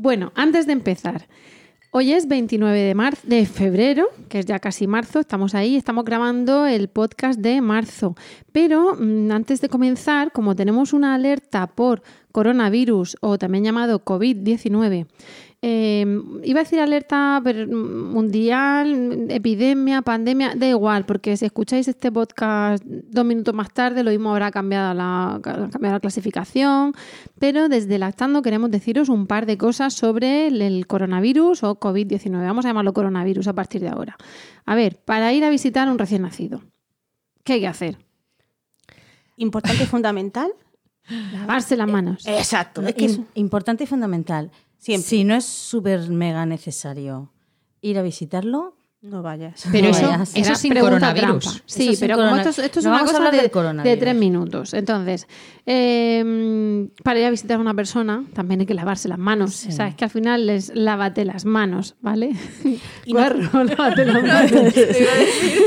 Bueno, antes de empezar, Hoy es 29 de, marzo, de febrero, que es ya casi marzo, estamos ahí, estamos grabando el podcast de marzo. Pero mm, antes de comenzar, como tenemos una alerta por coronavirus o también llamado COVID-19, Em, iba a decir alerta mundial, epidemia, pandemia, da igual, porque si escucháis este podcast dos minutos más tarde, lo mismo habrá cambiado la, cambiado la clasificación, pero desde Lactando queremos deciros un par de cosas sobre el, coronavirus o COVID-19. Vamos a llamarlo coronavirus a partir de ahora. A ver, para ir a visitar a un recién nacido, ¿qué hay que hacer? Importante y fundamental. Lavarse las manos. Exacto. Es que es importante y fundamental. Si no es súper mega necesario ir a visitarlo, no vayas. Pero eso, eso sin coronavirus. Sí, pero como esto, es una cosa de, de, tres minutos. Entonces, eh, para ir a visitar a una persona también hay que lavarse las manos. Sí. O sea, es que al final les lávate las manos, ¿vale? Y no, lávate las manos.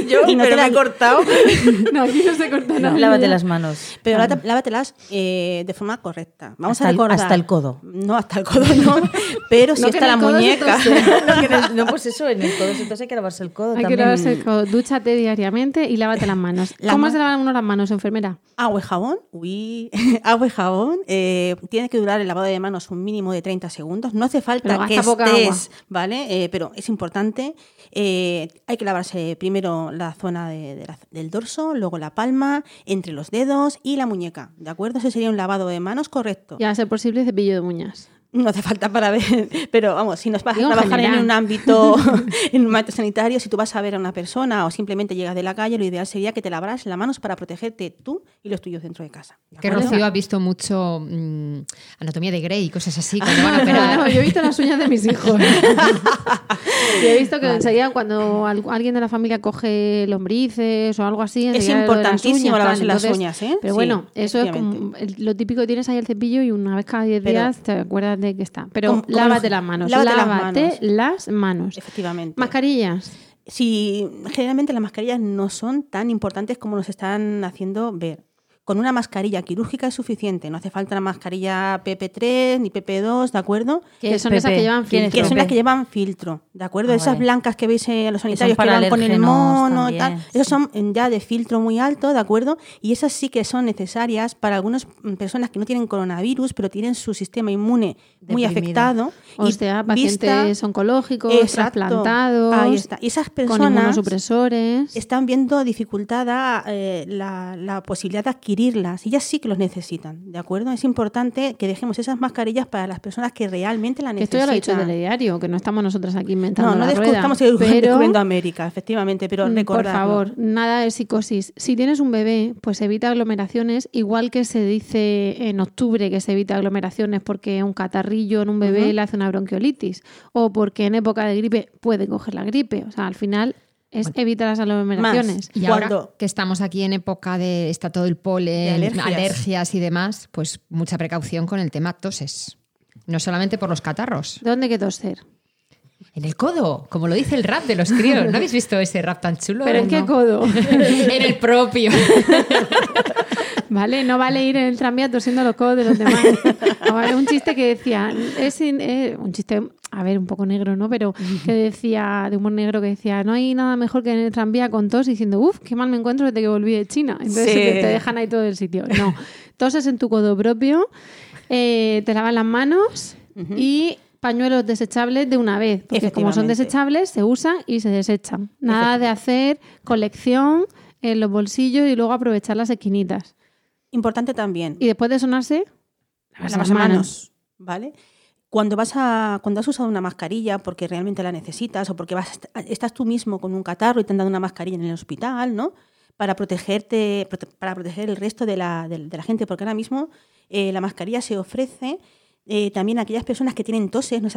yo, y no te la he cortado. no, aquí no se corta nada. Lávate las manos. Pero ah. lávatelas eh, de forma correcta. Vamos hasta a recordar. El, hasta el codo. No, hasta el codo no. Pero si está la muñeca. no, pues eso, en el codo entonces hay que lavarse el codo Hay también. que lavarse el codo. Dúchate diariamente y lávate las manos. La ¿Cómo ma se lavan uno las manos, enfermera? Agua y jabón. Uy, agua y jabón. Eh, tiene que durar el lavado de manos un mínimo de 30 segundos. No hace falta que estés, ¿vale? Eh, pero es importante. Eh, hay que lavarse primero la zona de, de la, del dorso, luego la palma, entre los dedos y la muñeca. ¿De acuerdo? Ese sería un lavado de manos correcto. Y a ser posible cepillo de uñas. No hace falta para ver, pero vamos, si nos vas a trabajar en, en un ámbito, en un ámbito sanitario, si tú vas a ver a una persona o simplemente llegas de la calle, lo ideal sería que te lavaras las manos para protegerte tú y los tuyos dentro de casa. ¿De que Rocío ha visto mucho mmm, Anatomía de Grey y cosas así cuando van a operar. No, yo he visto las uñas de mis hijos. y he visto que vale. enseguida cuando alguien de la familia coge lombrices o algo así, es importantísimo lavarse las uñas, ¿eh? Pero bueno, eso es como lo típico que tienes ahí el cepillo y una vez cada 10 días te acuerdas de que está. Pero ¿Cómo, lávate cómo las manos. Lávate, lávate las, manos. las manos. Efectivamente. Mascarillas. Sí, generalmente las mascarillas no son tan importantes como nos están haciendo ver. Con una mascarilla quirúrgica es suficiente, no hace falta una mascarilla PP3 ni PP2, ¿de acuerdo? Que son PP. esas que llevan filtro. Que son las que llevan filtro, ¿de acuerdo? Ah, Esas vale. blancas que veis en los sanitarios que, que van con el mono y tal, esas son ya de filtro muy alto, ¿de acuerdo? Y esas sí que son necesarias para algunas personas que no tienen coronavirus, pero tienen su sistema inmune muy Deprimido. afectado. O y sea, pacientes vista, oncológicos, exacto, trasplantados, ahí está. Y esas personas con inmunosupresores. están viendo dificultada eh, la, la posibilidad de adquirir adquirirlas. Ellas sí que los necesitan, ¿de acuerdo? Es importante que dejemos esas mascarillas para las personas que realmente la necesitan. Esto ya lo ha dicho el telediario, que no estamos nosotras aquí inventando no, no la rueda. Estamos descubriendo América, efectivamente, pero recordad. Por favor, nada de psicosis. Si tienes un bebé, pues evita aglomeraciones, igual que se dice en octubre que se evita aglomeraciones porque un catarrillo en un bebé uh -huh. le hace una bronquiolitis o porque en época de gripe puede coger la gripe. O sea, al final es bueno, evitar las aglomeraciones. Y ahora que estamos aquí en época de está todo el polen, alergias. alergias. y demás, pues mucha precaución con el tema toses. No solamente por los catarros. ¿Dónde que toser? En el codo, como lo dice el rap de los críos. ¿No habéis visto ese rap tan chulo? ¿Pero en qué no? codo? en el propio. Vale, no vale ir en el tranvía tosiendo los codos de los demás. Vale, un chiste que decía, es eh, un chiste, a ver, un poco negro, ¿no? Pero que decía, de humor negro, que decía, no hay nada mejor que en el tranvía con tos diciendo, uff, qué mal me encuentro desde que volví de China. Entonces sí. te, te, dejan ahí todo el sitio. No, toses en tu codo propio, eh, te lavas las manos uh -huh. y pañuelos desechables de una vez, porque como son desechables, se usan y se desechan. Nada de hacer colección en los bolsillos y luego aprovechar las esquinitas. Importante también. Y después de sonarse, las, manos. manos, ¿vale? Cuando vas a cuando has usado una mascarilla porque realmente la necesitas o porque vas estás tú mismo con un catarro y te han dado una mascarilla en el hospital, ¿no? Para protegerte para proteger el resto de la, de, de la gente, porque ahora mismo eh, la mascarilla se ofrece Eh, también aquellas personas que tienen toses, no,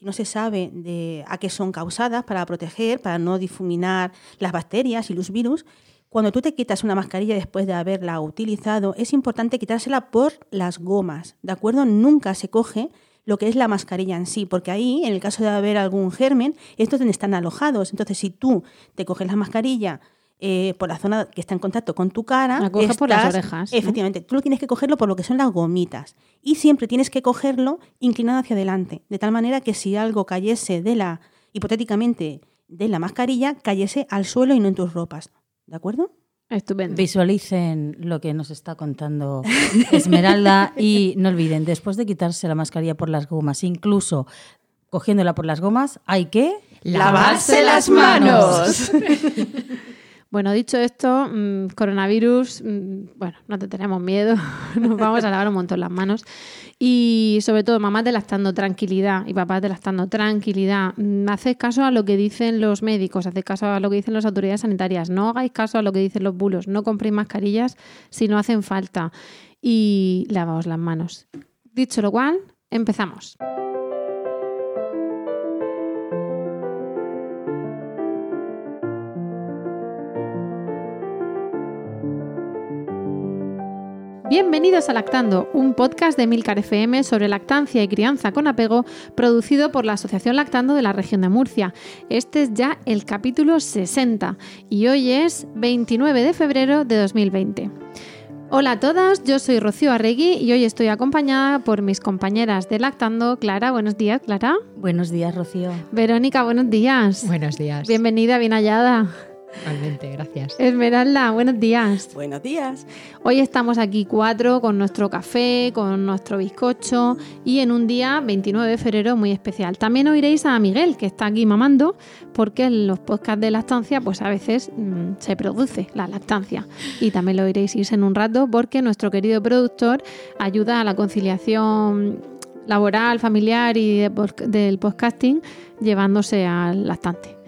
no se sabe de a qué son causadas, para proteger, para no difuminar las bacterias y los virus. Cuando tú te quitas una mascarilla después de haberla utilizado, es importante quitársela por las gomas, ¿de acuerdo? Nunca se coge lo que es la mascarilla en sí, porque ahí, en el caso de haber algún germen, estos están alojados. Entonces, si tú te coges la mascarilla eh, por la zona que está en contacto con tu cara. La coges por las orejas. Efectivamente, tú lo tienes que cogerlo por lo que son las gomitas. Y siempre tienes que cogerlo inclinado hacia adelante, de tal manera que si algo cayese de la, hipotéticamente, de la mascarilla, cayese al suelo y no en tus ropas. ¿De acuerdo? Estupendo. Visualicen lo que nos está contando Esmeralda y no olviden, después de quitarse la mascarilla por las gomas, incluso cogiéndola por las gomas, hay que lavarse las manos. Bueno, dicho esto, mm, coronavirus, mm, bueno, no te tenemos miedo, nos vamos a lavar un montón las manos. Y sobre todo, mamás lactando tranquilidad y papás lactando tranquilidad. Mm, haced caso a lo que dicen los médicos, haced caso a lo que dicen las autoridades sanitarias. No hagáis caso a lo que dicen los bulos. No compréis mascarillas si no hacen falta. Y lavaos las manos. Dicho lo cual, empezamos. Bienvenidos a Lactando, un podcast de Milcar FM sobre lactancia y crianza con apego, producido por la Asociación Lactando de la región de Murcia. Este es ya el capítulo 60 y hoy es 29 de febrero de 2020. Hola a todas, yo soy Rocío Arregui y hoy estoy acompañada por mis compañeras de Lactando. Clara, buenos días, Clara. Buenos días, Rocío. Verónica, buenos días. Buenos días. Bienvenida, bien hallada. Igualmente, gracias. Esmeralda, buenos días. Buenos días. Hoy estamos aquí cuatro con nuestro café, con nuestro bizcocho y en un día 29 de febrero muy especial. También oiréis a Miguel, que está aquí mamando, porque en los podcasts de lactancia pues a veces mm, se produce la lactancia. Y también lo oiréis irse en un rato porque nuestro querido productor ayuda a la conciliación laboral, familiar y del podcasting llevándose al lactante.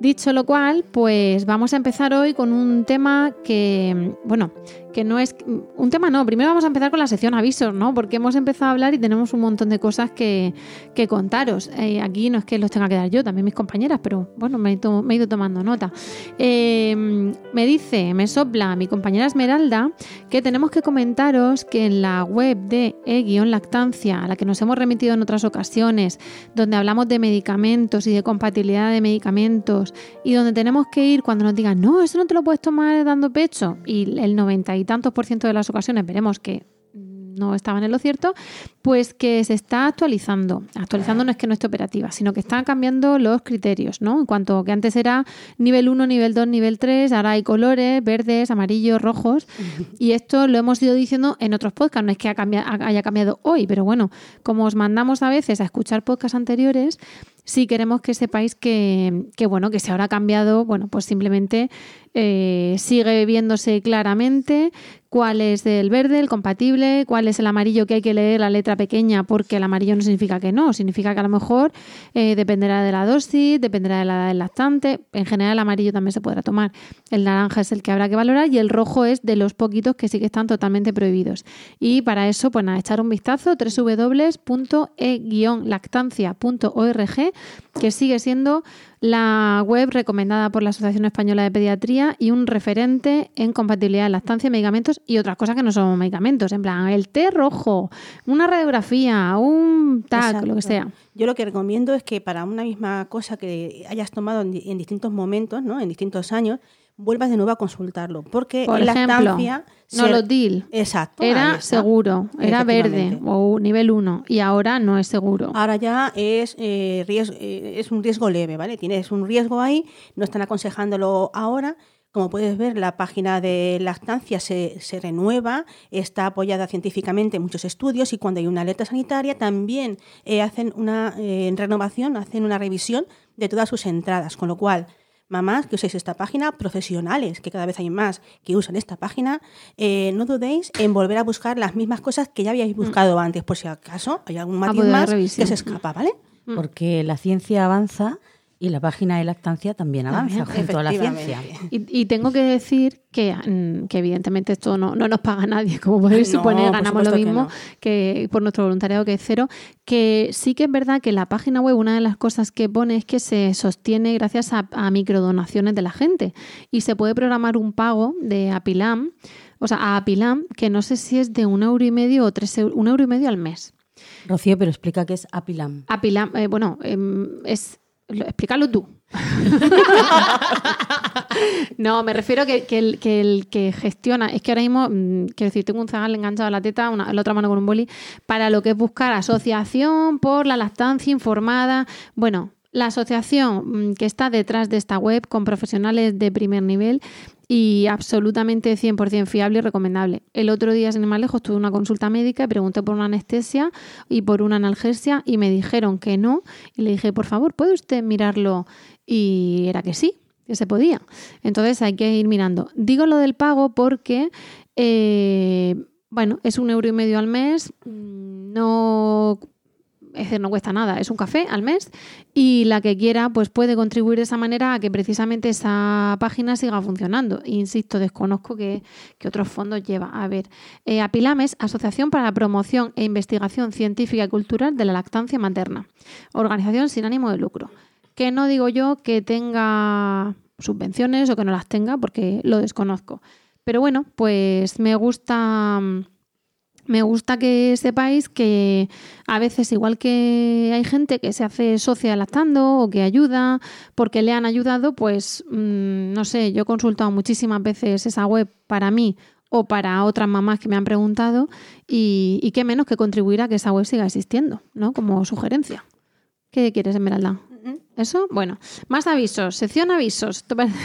Dicho lo cual, pues vamos a empezar hoy con un tema que, bueno, que no es un tema, no. Primero vamos a empezar con la sección avisos, ¿no? Porque hemos empezado a hablar y tenemos un montón de cosas que, contaros. Eh, aquí no es que los tenga que dar yo, también mis compañeras, pero bueno, me he, ido tomando nota. Eh, me dice, me sopla mi compañera Esmeralda que tenemos que comentaros que en la web de e-lactancia, a la que nos hemos remitido en otras ocasiones, donde hablamos de medicamentos y de compatibilidad de medicamentos, y donde tenemos que ir cuando nos digan, no, eso no te lo puedes tomar dando pecho, y el 90 tantos por ciento de las ocasiones veremos que no estaban en lo cierto, pues que se está actualizando. Actualizando no es que no esté operativa, sino que están cambiando los criterios, ¿no? En cuanto que antes era nivel 1, nivel 2, nivel 3, ahora hay colores, verdes, amarillos, rojos, y esto lo hemos ido diciendo en otros podcasts, no es que haya cambiado hoy, pero bueno, como os mandamos a veces a escuchar podcasts anteriores, sí queremos que sepáis que, bueno, que se habrá cambiado, bueno, pues simplemente eh, sigue viéndose claramente cuál es el verde, el compatible, cuál es el amarillo que hay que leer la letra pequeña, porque el amarillo no significa que no, significa que a lo mejor eh, dependerá de la dosis, dependerá de la edad del lactante. En general, el amarillo también se podrá tomar. El naranja es el que habrá que valorar y el rojo es de los poquitos que sí que están totalmente prohibidos. Y para eso, pues nada, echar un vistazo www.e-lactancia.org, que sigue siendo la web recomendada por la Asociación Española de Pediatría y un referente en compatibilidad de lactancia, medicamentos y otras cosas que no son medicamentos, en plan el té rojo, una radiografía, un TAC, lo que sea. Yo lo que recomiendo es que para una misma cosa que hayas tomado en, distintos momentos, ¿no? en distintos años, vuelvas de nuevo a consultarlo. Porque Por en ejemplo, No lo DIL. Exacto. Era seguro, era verde o nivel 1 y ahora no es seguro. Ahora ya es, eh, riesgo, eh, es un riesgo leve, ¿vale? Tienes un riesgo ahí, no están aconsejándolo ahora. Como puedes ver, la página de lactancia se, se renueva, está apoyada científicamente en muchos estudios y cuando hay una alerta sanitaria también eh, hacen una renovación, hacen una revisión de todas sus entradas, con lo cual mamás que uséis esta página, profesionales, que cada vez hay más que usan esta página, eh, no dudéis en volver a buscar las mismas cosas que ya habíais buscado mm. antes, por si acaso hay algún matiz más que se escapa, ¿vale? Mm. Porque la ciencia avanza Y la página de lactancia también avanza junto a la ciencia. Y, tengo que decir que, mm, que evidentemente esto no, no, nos paga nadie, como podéis suponer, ganamos lo mismo que, por nuestro voluntariado que es cero, que sí que es verdad que la página web una de las cosas que pone es que se sostiene gracias a, a microdonaciones de la gente y se puede programar un pago de Apilam, o sea, a Apilam, que no sé si es de un euro y medio o tres euros, un euro y medio al mes. Rocío, pero explica qué es Apilam. Apilam, eh, bueno, em, es explícalo tú. no, me refiero que, que, el, que, gestiona, es que ahora mismo, mm, quiero decir, tengo un zagal enganchado a la teta, una, la otra mano con un boli, para lo que es buscar asociación por la lactancia informada. Bueno, la asociación mm, que está detrás de esta web con profesionales de primer nivel y absolutamente 100% fiable y recomendable. El otro día, sin ir más lejos, tuve una consulta médica y pregunté por una anestesia y por una analgesia y me dijeron que no. Y le dije, por favor, ¿puede usted mirarlo? Y era que sí, que se podía. Entonces hay que ir mirando. Digo lo del pago porque, eh, bueno, es un euro y medio al mes. Mm, no es decir, no cuesta nada, es un café al mes y la que quiera pues puede contribuir de esa manera a que precisamente esa página siga funcionando. Insisto, desconozco qué, otros fondos lleva. A ver, eh, Apilames, Asociación para la Promoción e Investigación Científica y Cultural de la Lactancia Materna, organización sin ánimo de lucro. Que no digo yo que tenga subvenciones o que no las tenga porque lo desconozco. Pero bueno, pues me gusta me gusta que sepáis que a veces, igual que hay gente que se hace socia lactando o que ayuda porque le han ayudado, pues mm, no sé, yo he consultado muchísimas veces esa web para mí o para otras mamás que me han preguntado y, y qué menos que contribuir a que esa web siga existiendo, ¿no? Como sugerencia. ¿Qué quieres, Esmeralda? ¿Eso? Bueno, más avisos. Sección avisos. Parece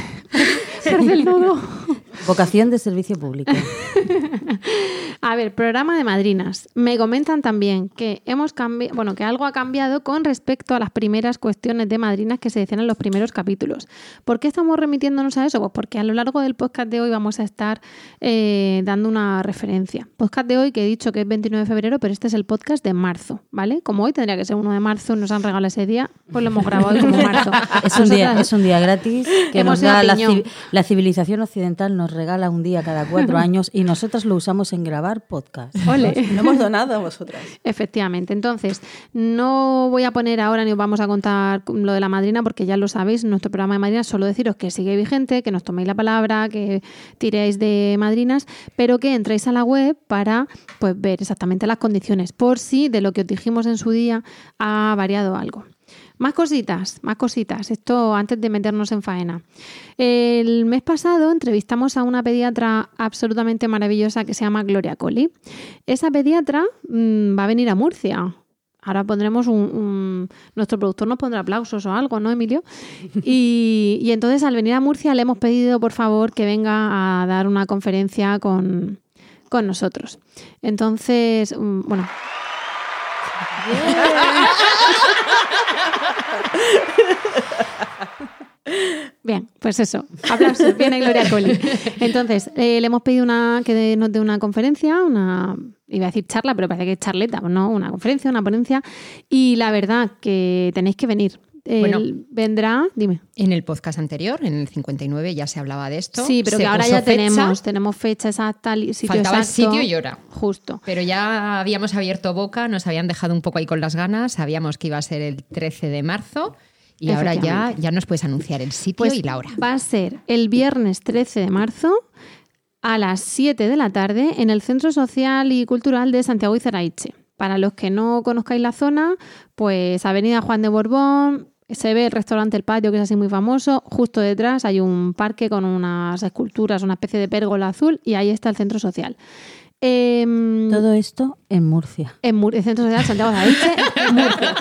el Vocación de servicio público. A ver, programa de madrinas. Me comentan también que hemos cambiado, bueno, que algo ha cambiado con respecto a las primeras cuestiones de madrinas que se decían en los primeros capítulos. ¿Por qué estamos remitiéndonos a eso? Pues porque a lo largo del podcast de hoy vamos a estar eh, dando una referencia. Podcast de hoy que he dicho que es 29 de febrero, pero este es el podcast de marzo, ¿vale? Como hoy tendría que ser 1 de marzo, nos han regalado ese día, pues lo hemos grabado hoy como marzo. Es un, día, es un día gratis que nos da la, la civilización occidental nos regala un día cada cuatro años y nosotras lo usamos en grabar podcast. Ole. Lo hemos donado a vosotras. Efectivamente. Entonces, no voy a poner ahora ni os vamos a contar lo de la madrina porque ya lo sabéis, nuestro programa de madrinas, solo deciros que sigue vigente, que nos toméis la palabra, que tiréis de madrinas, pero que entréis a la web para pues, ver exactamente las condiciones, por si de lo que os dijimos en su día ha variado algo. Más cositas, más cositas. Esto antes de meternos en faena. El mes pasado entrevistamos a una pediatra absolutamente maravillosa que se llama Gloria Colli. Esa pediatra mm, va a venir a Murcia. Ahora pondremos un, Nuestro productor nos pondrá aplausos o algo, ¿no, Emilio? Y, entonces al venir a Murcia le hemos pedido, por favor, que venga a dar una conferencia con, con nosotros. Entonces, mm, bueno. Bien, pues eso, aplausos, viene Gloria Colli. Entonces, eh, le hemos pedido una, que nos dé una conferencia, una, iba a decir charla, pero parece que es charleta, ¿no? Una conferencia, una ponencia, y la verdad que tenéis que venir. Bueno, vendrá, dime. En el podcast anterior, en el 59, ya se hablaba de esto. Sí, pero que ahora ya tenemos, tenemos fecha exacta, sitio Faltaba el sitio y hora. Justo. Pero ya habíamos abierto boca, nos habían dejado un poco ahí con las ganas, sabíamos que iba a ser el 13 de marzo. Y ahora ya, ya nos puedes anunciar el sitio pues y la hora. Va a ser el viernes 13 de marzo a las 7 de la tarde en el Centro Social y Cultural de Santiago y Ceraiche. Para los que no conozcáis la zona, pues Avenida Juan de Borbón, se ve el restaurante El Patio, que es así muy famoso. Justo detrás hay un parque con unas esculturas, una especie de pérgola azul, y ahí está el centro social. Em, Todo esto en Murcia. En el Centro Social Santiago de Murcia.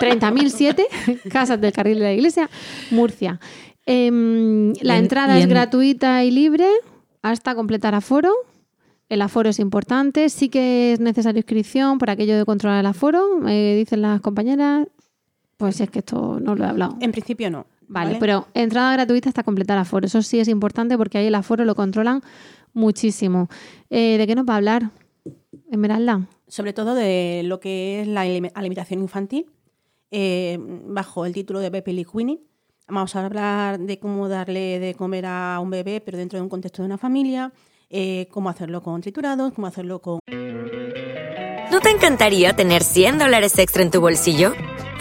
30.007, Casas del Carril de la Iglesia, Murcia. Em, la entrada es gratuita y libre hasta completar aforo. El aforo es importante, sí que es necesaria inscripción por aquello de controlar el aforo, me dicen las compañeras. Pues es que esto no lo he hablado. En principio no. Vale, pero entrada gratuita hasta completar aforo. Eso sí es importante porque ahí el aforo lo controlan muchísimo. Eh, ¿De qué nos va a hablar, Esmeralda? Sobre todo de lo que es la alimentación infantil. eh, bajo el título de Pepe Liquini. Vamos a hablar de cómo darle de comer a un bebé, pero dentro de un contexto de una familia, eh, cómo hacerlo con triturados, cómo hacerlo con... ¿No te encantaría tener 100 dólares extra en tu bolsillo?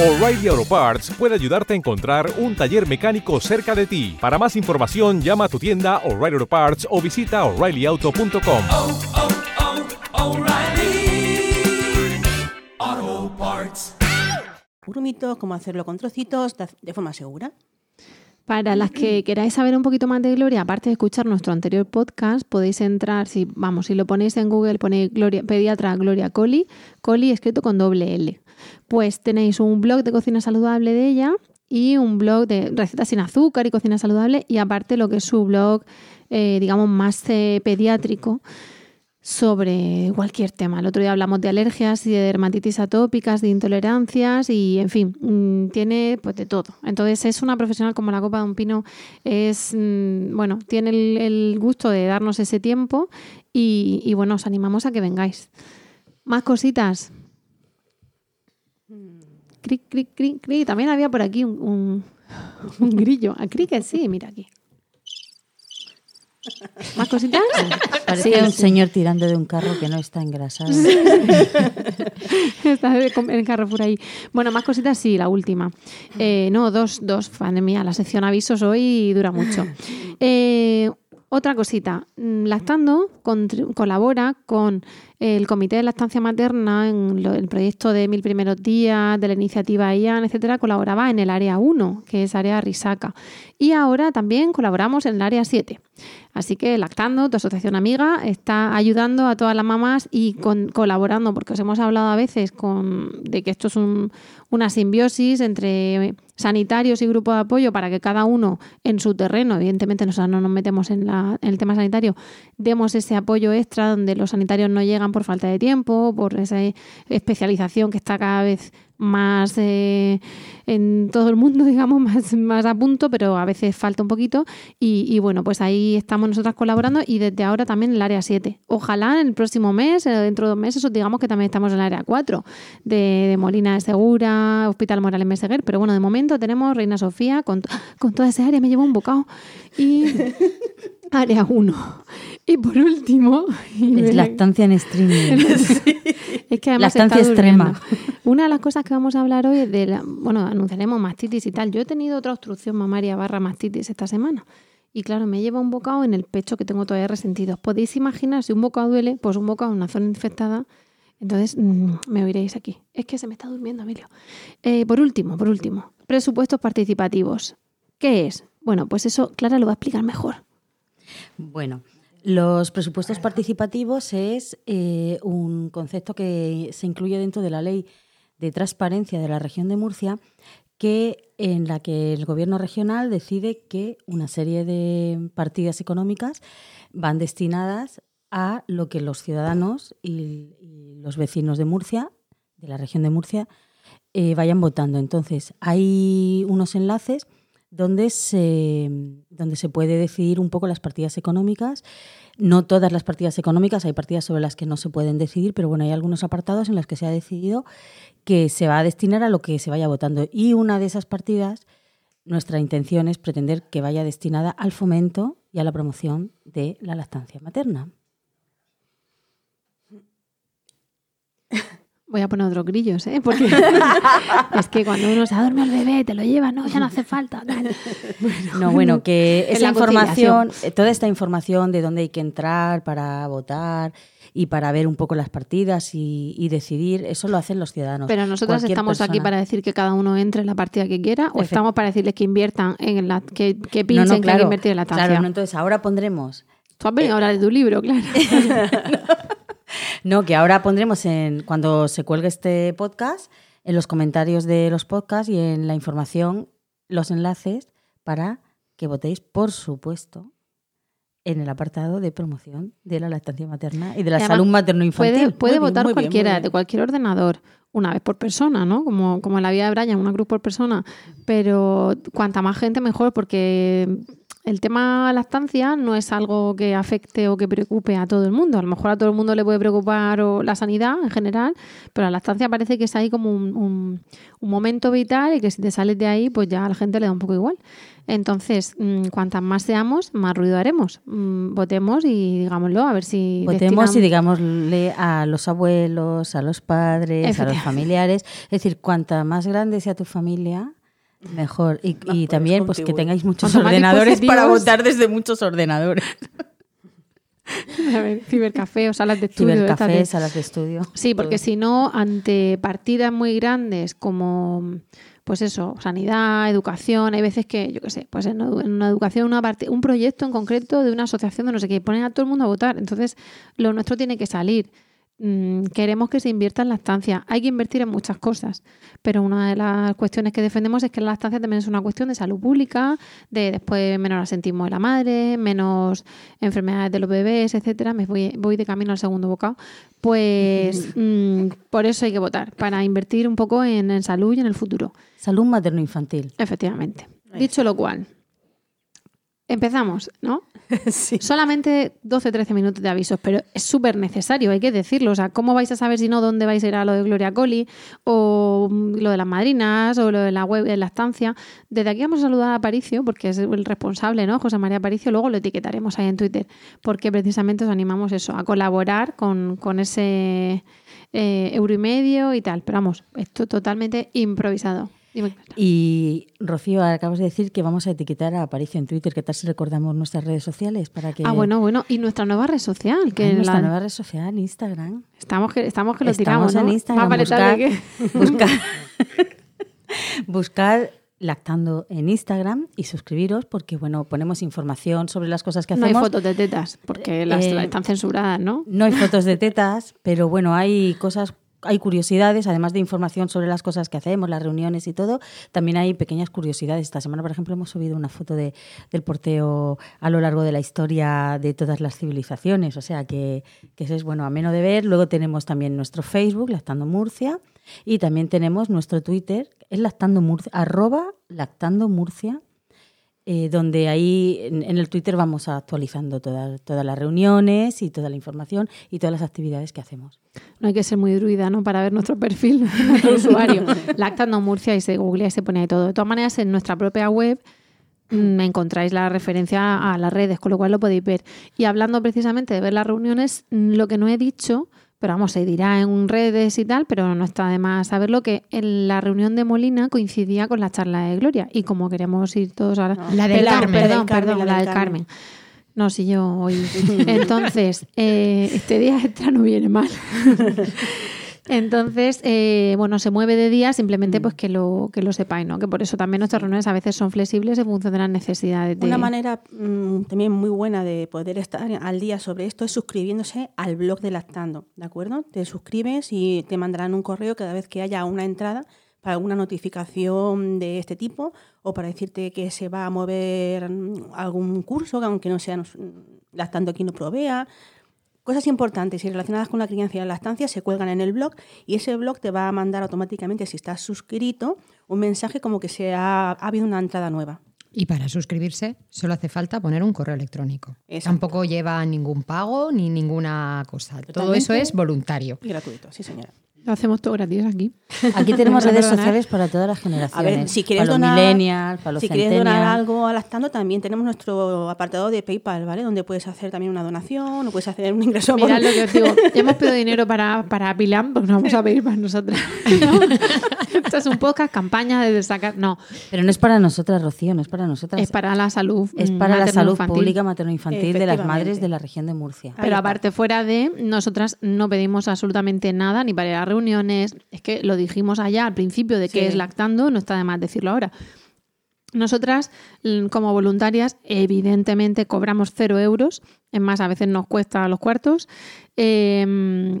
O'Reilly Auto Parts puede ayudarte a encontrar un taller mecánico cerca de ti. Para más información, llama a tu tienda O'Reilly Auto Parts o visita oreillyauto.com. Grumitos, cómo hacerlo con trocitos de forma segura. Para las que queráis saber un poquito más de Gloria, aparte de escuchar nuestro anterior podcast, podéis entrar, si vamos, si lo ponéis en Google, ponéis Gloria, pediatra Gloria Coli, Coli escrito con doble L. Pues tenéis un blog de cocina saludable de ella y un blog de recetas sin azúcar y cocina saludable y aparte lo que es su blog, eh, digamos, más eh, pediátrico sobre cualquier tema. El otro día hablamos de alergias y de dermatitis atópicas, de intolerancias y, en fin, mm, tiene pues de todo. Entonces es una profesional como la copa de un pino, es, mm, bueno, tiene el, gusto de darnos ese tiempo y, bueno, os animamos a que vengáis. Más cositas. Cric, cric, cric, cric. También había por aquí un, un, grillo. A cric sí, mira aquí. ¿Más cositas? Parece un señor tirando de un carro que no está engrasado. está en el carro por ahí. Bueno, más cositas, sí, la última. Eh, no, dos, dos, fan mía, la sección avisos hoy dura mucho. Eh, otra cosita, Lactando colabora con el Comité de Lactancia Materna en el proyecto de Mil Primeros Días, de la iniciativa IAN, etcétera, colaboraba en el área 1, que es área Risaca. Y ahora también colaboramos en el área 7. Así que Lactando, tu asociación amiga, está ayudando a todas las mamás y colaborando, porque os hemos hablado a veces con, de que esto es una simbiosis entre sanitarios y grupo de apoyo para que cada uno en su terreno, evidentemente no nos metemos en, en el tema sanitario, demos ese apoyo extra donde los sanitarios no llegan por falta de tiempo, por esa especialización que está cada vez más eh, en todo el mundo, digamos, más, más a punto, pero a veces falta un poquito. Y, bueno, pues ahí estamos nosotras colaborando y desde ahora también en el área 7. Ojalá en el próximo mes, eh, dentro de dos meses, os digamos que también estamos en el área 4 de, Molina de Segura, Hospital Morales Meseguer. Pero bueno, de momento tenemos Reina Sofía con, con toda esa área, me llevo un bocado. Y área 1. Y por último... Es lactancia en streaming. Es que además lactancia extrema. Una de las cosas que vamos a hablar hoy es de la, bueno, anunciaremos mastitis y tal. Yo he tenido otra obstrucción mamaria barra mastitis esta semana. Y claro, me lleva un bocado en el pecho que tengo todavía resentido. Podéis imaginar, si un bocado duele, pues un bocado en una zona infectada. Entonces, mm, me oiréis aquí. Es que se me está durmiendo, Emilio. Eh, por último, por último, presupuestos participativos. ¿Qué es? Bueno, pues eso Clara lo va a explicar mejor. Bueno, los presupuestos participativos es eh, un concepto que se incluye dentro de la ley de transparencia de la región de Murcia, que en la que el gobierno regional decide que una serie de partidas económicas van destinadas a lo que los ciudadanos y, los vecinos de Murcia, de la región de Murcia, eh, vayan votando. Entonces, hay unos enlaces donde se, donde se puede decidir un poco las partidas económicas. No todas las partidas económicas, hay partidas sobre las que no se pueden decidir, pero bueno, hay algunos apartados en los que se ha decidido que se va a destinar a lo que se vaya votando. Y una de esas partidas, nuestra intención es pretender que vaya destinada al fomento y a la promoción de la lactancia materna. Voy a poner otros grillos, ¿eh? Porque es que cuando uno se duerme el bebé, te lo lleva, no, ya no hace falta. no, bueno, que esa información, eh, toda esta información de dónde hay que entrar para votar y para ver un poco las partidas y, decidir, eso lo hacen los ciudadanos. Pero nosotros estamos aquí para decir que cada uno entre en la partida que quiera o estamos para decirles que inviertan en la que, que piensen que hay que invertir en la tancia. Claro, entonces ahora pondremos. Tú has venido a hablar de tu libro, claro. No, que ahora pondremos en cuando se cuelgue este podcast, en los comentarios de los podcasts y en la información, los enlaces para que votéis, por supuesto, en el apartado de promoción de la lactancia materna y de la salud materno-infantil. Puede, votar cualquiera, de cualquier ordenador, una vez por persona, ¿no? Como, como en la vida de Brian, una cruz por persona. Pero cuanta más gente, mejor, porque el tema lactancia no es algo que afecte o que preocupe a todo el mundo. A lo mejor a todo el mundo le puede preocupar o la sanidad en general, pero la lactancia parece que es ahí como un, momento vital y que si te sales de ahí, pues ya a la gente le da un poco igual. Entonces, mm, cuantas más seamos, más ruido haremos. Mm, votemos y digámoslo, a ver si. Votemos y digámosle a los abuelos, a los padres, a los familiares. Es decir, cuanta más grande sea tu familia, Mejor. Y, también pues que tengáis muchos ordenadores para votar desde muchos ordenadores. A ver, cibercafé o salas de estudio. Cibercafé, salas de estudio. Sí, porque si no, ante partidas muy grandes como, pues eso, sanidad, educación, hay veces que, yo qué sé, pues en, una educación, una parte, un proyecto en concreto de una asociación de no sé qué, ponen a todo el mundo a votar. Entonces, lo nuestro tiene que salir. Mm, queremos que se invierta en la estancia. Hay que invertir en muchas cosas, pero una de las cuestiones que defendemos es que la estancia también es una cuestión de salud pública, de después menos asentismo de la madre, menos enfermedades de los bebés, etcétera. Me voy, voy de camino al segundo bocado. Pues mm, por eso hay que votar, para invertir un poco en, en salud y en el futuro. Salud materno-infantil. Efectivamente. Dicho lo cual, Empezamos, ¿no? Sí. Solamente 12-13 minutos de avisos, pero es súper necesario, hay que decirlo. O sea, ¿cómo vais a saber si no dónde vais a ir a lo de Gloria Coli o mm, lo de las madrinas o lo de la web de la estancia? Desde aquí vamos a saludar a Aparicio, porque es el responsable, ¿no? José María Aparicio, luego lo etiquetaremos ahí en Twitter, porque precisamente os animamos eso, a colaborar con, ese eh, euro y medio y tal. Pero vamos, esto totalmente improvisado. Y Rocío, acabas de decir que vamos a etiquetar a Aparicio en Twitter. ¿Qué tal si recordamos nuestras redes sociales para que? Ah, bueno, bueno. Y nuestra nueva red social, que nuestra nueva red social, Instagram. Estamos que estamos que lo tiramos, en Instagram. buscar, buscar, lactando en Instagram y suscribiros porque bueno ponemos información sobre las cosas que hacemos. No hay fotos de tetas porque las eh, están censuradas, ¿no? No hay fotos de tetas, pero bueno hay cosas hay curiosidades, además de información sobre las cosas que hacemos, las reuniones y todo, también hay pequeñas curiosidades. Esta semana, por ejemplo, hemos subido una foto de, del porteo a lo largo de la historia de todas las civilizaciones, o sea que, que eso es bueno, ameno de ver. Luego tenemos también nuestro Facebook, Lactando Murcia, y también tenemos nuestro Twitter, es Lactando Murcia, arroba Lactando Murcia, eh, donde ahí en, el Twitter vamos actualizando todas, todas las reuniones y toda la información y todas las actividades que hacemos. No hay que ser muy druida ¿no? para ver nuestro perfil, nuestro usuario. Lactando Murcia y se googlea y se pone de todo. De todas maneras, en nuestra propia web me mm, encontráis la referencia a las redes, con lo cual lo podéis ver. Y hablando precisamente de ver las reuniones, mm, lo que no he dicho pero vamos, se dirá en redes y tal, pero no está de más saberlo que en la reunión de Molina coincidía con la charla de Gloria y como queremos ir todos ahora... La del Carmen. Perdón, perdón, la, del Carmen. No, si yo hoy... Entonces, eh, este día extra no viene mal. Entonces, eh, bueno, se mueve de día simplemente mm. pues que lo, que lo sepáis, ¿no? Que por eso también nuestras reuniones a veces son flexibles en función de las necesidades. De... Una manera mm, también muy buena de poder estar al día sobre esto es suscribiéndose al blog de Lactando, ¿de acuerdo? Te suscribes y te mandarán un correo cada vez que haya una entrada para alguna notificación de este tipo o para decirte que se va a mover mm, algún curso, aunque no sea Lactando quien lo provea, Cosas importantes y relacionadas con la crianza y la lactancia se cuelgan en el blog y ese blog te va a mandar automáticamente, si estás suscrito, un mensaje como que se ha, habido una entrada nueva. Y para suscribirse solo hace falta poner un correo electrónico. Tampoco lleva ningún pago ni ninguna cosa. Todo eso es voluntario. Y gratuito, sí señora. Lo hacemos todo gratis aquí. Aquí tenemos redes sociales para todas las generaciones. A ver, si quieres donar, para los si quieres donar algo a Lactando, también tenemos nuestro apartado de PayPal, ¿vale? Donde puedes hacer también una donación o puedes hacer un ingreso. Mira lo que os digo. Ya hemos pedido dinero para, para Pilam, pues no vamos a pedir para nosotras. ¿no? Esto es un podcast, campaña de sacar. No. Pero no es para nosotras, Rocío, no es para nosotras. Es para la salud. Es para la salud pública materno-infantil de las madres de la región de Murcia. Pero aparte, fuera de, nosotras no pedimos absolutamente nada, ni para las reuniones. Es que lo dijimos allá al principio de que es lactando, no está de más decirlo ahora. Nosotras, como voluntarias, evidentemente cobramos cero euros. Es más, a veces nos cuesta los cuartos. Eh,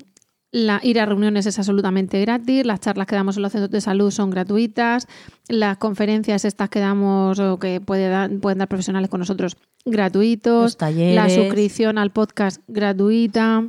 ir a reuniones es absolutamente gratis, las charlas que damos en los centros de salud son gratuitas, las conferencias estas que damos o que pueden dar profesionales con nosotros gratuitos, la suscripción al podcast gratuita.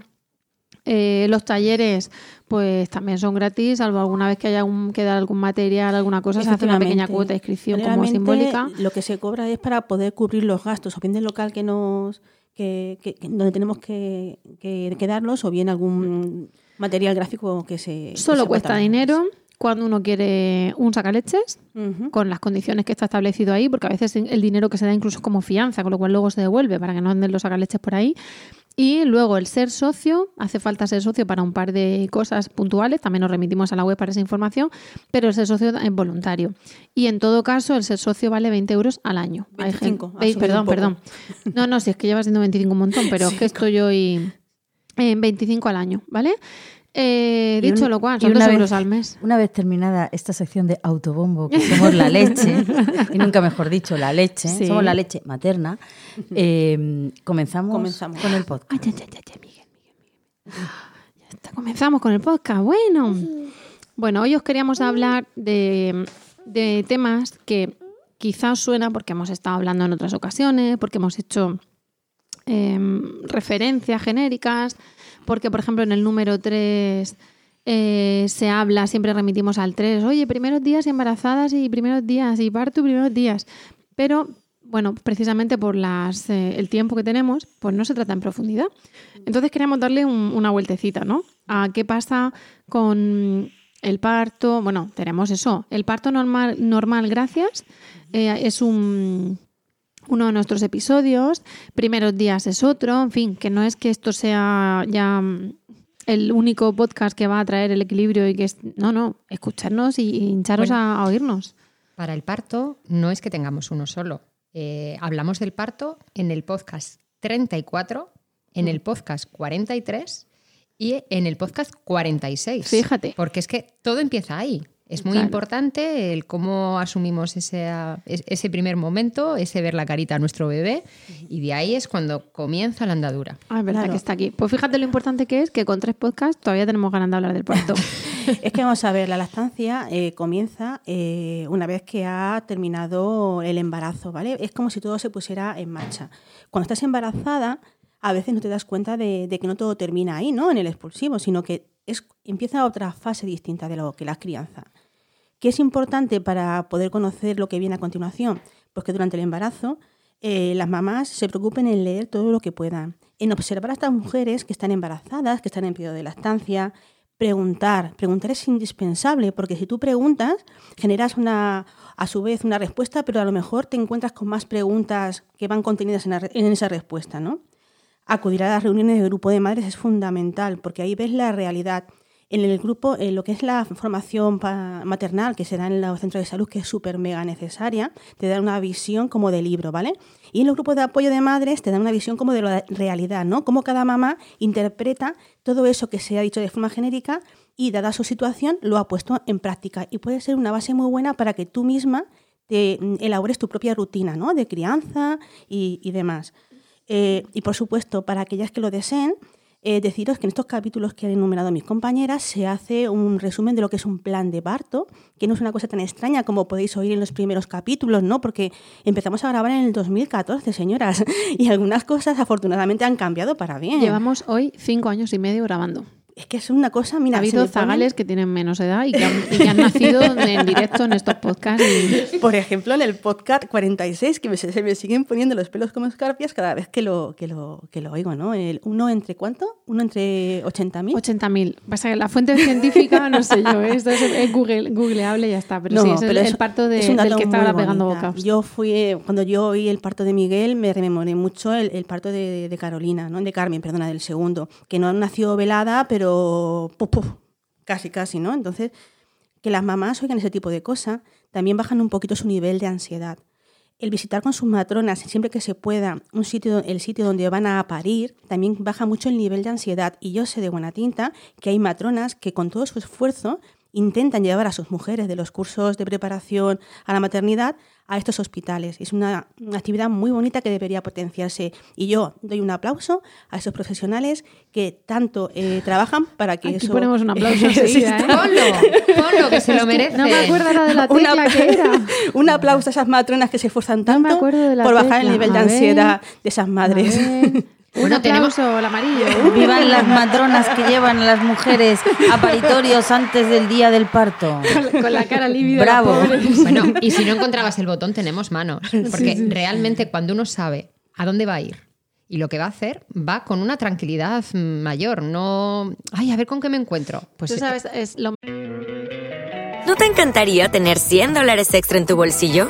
Eh, los talleres, pues también son gratis, salvo alguna vez que haya un, que dar algún material, alguna cosa, se hace una pequeña cuota de inscripción como simbólica. Lo que se cobra es para poder cubrir los gastos, o bien del local que nos que, donde tenemos que, que, darlos, o bien algún material gráfico que se. Solo cuesta dinero cuando uno quiere un sacaleches, con las condiciones que está establecido ahí, porque a veces el dinero que se da incluso es como fianza, con lo cual luego se devuelve para que no anden los sacaleches por ahí. Y luego el ser socio, hace falta ser socio para un par de cosas puntuales, también nos remitimos a la web para esa información, pero el ser socio es voluntario. Y en todo caso, el ser socio vale 20 euros al año. 25, perdón, perdón. No, no, si es que lleva siendo 25 un montón, pero es que estoy hoy en 25 al año, ¿vale? Eh, dicho lo cual, son dos euros al mes. Una vez terminada esta sección de autobombo, que somos la leche, y nunca mejor dicho, la leche, somos la leche materna, eh, comenzamos, con el podcast. Ay, ya, ya, ya, Miguel, Miguel, Miguel. Ya está, comenzamos con el podcast. Bueno, bueno, hoy os queríamos hablar de, de temas que quizás suena porque hemos estado hablando en otras ocasiones, porque hemos hecho eh, referencias genéricas porque, por ejemplo, en el número 3 eh, se habla, siempre remitimos al 3, oye, primeros días embarazadas y primeros días y parto y primeros días. Pero, bueno, precisamente por eh, el tiempo que tenemos, pues no se trata en profundidad. Entonces queríamos darle una vueltecita, ¿no? A qué pasa con el parto. Bueno, tenemos eso. El parto normal, normal gracias, eh, es un uno de nuestros episodios, primeros días es otro, en fin, que no es que esto sea ya mm, el único podcast que va a traer el equilibrio y que es, no, no, escucharnos y hincharos a, oírnos. Para el parto no es que tengamos uno solo. Eh, hablamos del parto en el podcast 34, en el podcast 43 y en el podcast 46. Fíjate. Porque es que todo empieza ahí. Es muy importante el cómo asumimos ese, ese primer momento, ese ver la carita a nuestro bebé, y de ahí es cuando comienza la andadura. Ah, es verdad que está aquí. Pues fíjate lo importante que es que con tres podcasts todavía tenemos ganas de hablar del parto. es que vamos a ver, la lactancia eh, comienza eh, una vez que ha terminado el embarazo, ¿vale? Es como si todo se pusiera en marcha. Cuando estás embarazada, a veces no te das cuenta de, de que no todo termina ahí, ¿no? En el expulsivo, sino que es, empieza otra fase distinta de lo que la crianza. ¿Qué es importante para poder conocer lo que viene a continuación? Pues que durante el embarazo eh, las mamás se preocupen en leer todo lo que puedan, en observar a estas mujeres que están embarazadas, que están en periodo de lactancia, preguntar. Preguntar es indispensable porque si tú preguntas, generas una, a su vez una respuesta, pero a lo mejor te encuentras con más preguntas que van contenidas en, en esa respuesta, ¿no? Acudir a las reuniones de grupo de madres es fundamental porque ahí ves la realidad en el grupo, en lo que es la formación maternal que se da en los centros de salud, que es súper mega necesaria, te da una visión como de libro, ¿vale? Y en los grupos de apoyo de madres te dan una visión como de la realidad, ¿no? Cómo cada mamá interpreta todo eso que se ha dicho de forma genérica y, dada su situación, lo ha puesto en práctica. Y puede ser una base muy buena para que tú misma te elabores tu propia rutina, ¿no? De crianza y, demás. Eh, y por supuesto, para aquellas que lo deseen, eh, deciros que en estos capítulos que han enumerado mis compañeras se hace un resumen de lo que es un plan de parto, que no es una cosa tan extraña como podéis oír en los primeros capítulos, ¿no? Porque empezamos a grabar en el 2014, señoras, y algunas cosas afortunadamente han cambiado para bien. Llevamos hoy cinco años y medio grabando. Es que es una cosa, mira, ha habido zagales que tienen menos edad y que han, nacido en directo en estos podcasts. Por ejemplo, en el podcast 46, que me, se me siguen poniendo los pelos como escarpias cada vez que lo, que lo, que lo oigo, ¿no? El, ¿Uno entre cuánto? ¿Uno entre 80.000? 80.000. Pasa que la fuente científica, no sé yo, ¿eh? esto es, Google, googleable y ya está. Pero sí, es el, parto de, del que estaba pegando boca. Yo fui, cuando yo oí el parto de Miguel, me rememoré mucho el, parto de, de, Carolina, ¿no? De Carmen, perdona, del segundo, que no nació velada, pero casi, casi, ¿no? Entonces, que las mamás oigan ese tipo de cosas, también bajan un poquito su nivel de ansiedad. El visitar con sus matronas siempre que se pueda un sitio, el sitio donde van a parir también baja mucho el nivel de ansiedad. Y yo sé de buena tinta que hay matronas que con todo su esfuerzo intentan llevar a sus mujeres de los cursos de preparación a la maternidad a estos hospitales. Es una, actividad muy bonita que debería potenciarse. Y yo doy un aplauso a esos profesionales que tanto eh, trabajan para que Aquí eso... ponemos un aplauso enseguida, ¿eh? Ponlo, ponlo, que se lo merece. No me acuerdo la de la tecla Una- que era. un aplauso a esas matronas que se esfuerzan tanto por bajar el nivel de ansiedad de esas madres. Bueno, un tenemos- el amarillo. Vivan las matronas que llevan a las mujeres a paritorios antes del día del parto. Con la cara lívida. Bravo. Bueno, y si no encontrabas el botón, tenemos manos. Porque realmente cuando uno sabe a dónde va a ir y lo que va a hacer, va con una tranquilidad mayor. No, ay, a ver con qué me encuentro. Pues Tú sabes, es lo ¿No te encantaría tener 100 dólares extra en tu bolsillo?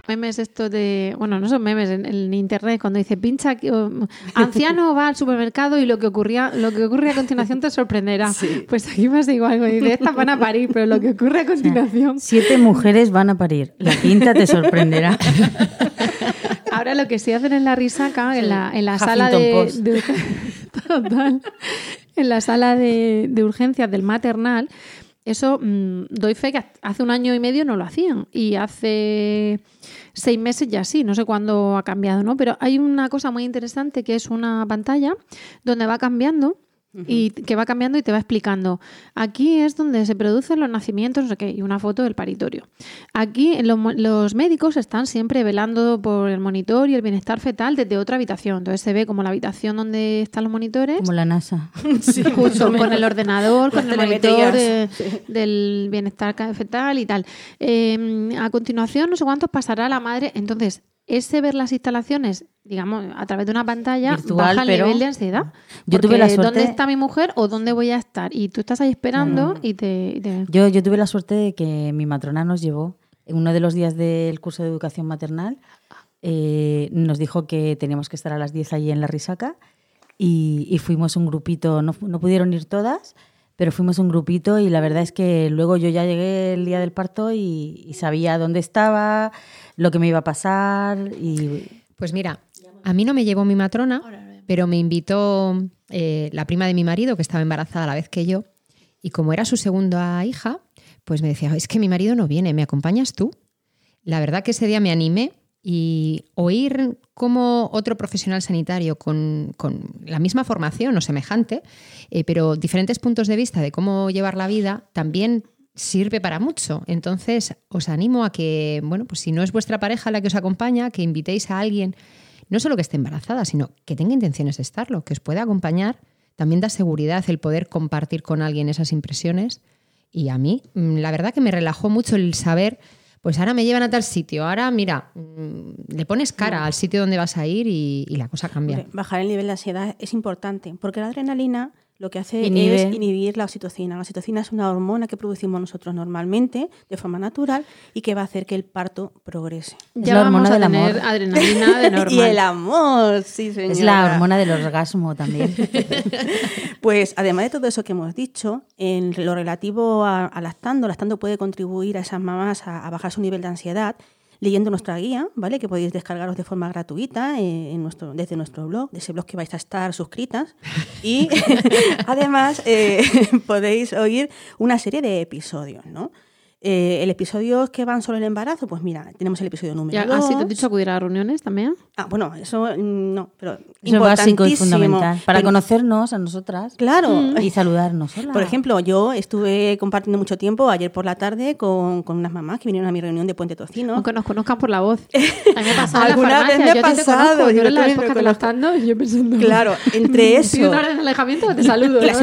Memes esto de, bueno, no son memes en, en internet cuando dice pincha anciano va al supermercado y lo que ocurría, lo que ocurre a continuación te sorprenderá. Pues aquí pasa igual, cuando dice estas van a parir, pero lo que ocurre a continuación. Siete mujeres van a parir. La quinta te sorprenderá. Ahora lo que sí hacen en la risaca, en la, en la sala de, de total, en la sala de, de urgencias del maternal, eso mm, doy fe que hace un año y medio no lo hacían y hace seis meses ya sí, no sé cuándo ha cambiado, ¿no? Pero hay una cosa muy interesante que es una pantalla donde va cambiando y que va cambiando y te va explicando. Aquí es donde se producen los nacimientos, no sé qué, y una foto del paritorio. Aquí los, mo- los médicos están siempre velando por el monitor y el bienestar fetal desde otra habitación. Entonces se ve como la habitación donde están los monitores, Como la NASA. justo con el ordenador, con el monitor del bienestar fetal y tal. Eh, a continuación, no sé cuántos pasará la madre. Entonces, ese ver las instalaciones, digamos, a través de una pantalla, Virtual, baja el pero- nivel de ansiedad. Yo tuve la suerte- ¿Dónde está mi mujer o dónde voy a estar? Y tú estás ahí esperando y te... y te- Yo, yo tuve la suerte de que mi matrona nos llevó, en uno de los días del curso de educación maternal, eh, nos dijo que teníamos que estar a las 10 allí en la risaca y, y fuimos un grupito, no, no pudieron ir todas, pero fuimos un grupito y la verdad es que luego yo ya llegué el día del parto y, sabía dónde estaba, lo que me iba a pasar y Pues mira, a mí no me llevó mi matrona, pero me invitó eh, la prima de mi marido, que estaba embarazada a la vez que yo, y como era su segunda hija, pues me decía, es que mi marido no viene, ¿me acompañas tú? La verdad que ese día me animé y oír cómo otro profesional sanitario con, con la misma formación o semejante, eh, pero diferentes puntos de vista de cómo llevar la vida, también sirve para mucho. Entonces, os animo a que, bueno, pues si no es vuestra pareja la que os acompaña, que invitéis a alguien, no solo que esté embarazada, sino que tenga intenciones de estarlo, que os pueda acompañar. También da seguridad el poder compartir con alguien esas impresiones. Y a mí, mm, la verdad que me relajó mucho el saber, pues ahora me llevan a tal sitio, ahora mira, mm, le pones cara al sitio donde vas a ir y, y la cosa cambia. Bajar el nivel de ansiedad es importante, porque la adrenalina lo que hace Inhibe. es inhibir la oxitocina. La oxitocina es una hormona que producimos nosotros normalmente de forma natural y que va a hacer que el parto progrese. Es Ya la vamos hormona a del tener amor. adrenalina de normal. Y el amor, sí, señora. es la hormona del orgasmo también. Pues además de todo eso que hemos dicho, en lo relativo a, a lactando, lactando puede contribuir a esas mamás a, a bajar su nivel de ansiedad leyendo nuestra guía, ¿vale? Que podéis descargaros de forma gratuita eh, en nuestro, desde nuestro blog, de ese blog que vais a estar suscritas. Y además eh, podéis oír una serie de episodios, ¿no? Eh, el episodio que van sobre el embarazo, pues mira, tenemos el episodio número Ya, 2. ¿Así te he dicho acudir a reuniones también? Ah, bueno, eso mm, no, pero Eso es básico y fundamental. Para Pero- conocernos a nosotras Claro. y saludarnos. Hola. Por ejemplo, yo estuve compartiendo mucho tiempo ayer por la tarde con, con unas mamás que vinieron a mi reunión de Puente Tocino. Aunque nos conozcan por la voz. A mí me ha pasado en la Alguna vez me ha te pasado, yo eres la también del lo y yo pensando... Claro, entre eso. ¿Pido una orden de alejamiento te saludo. las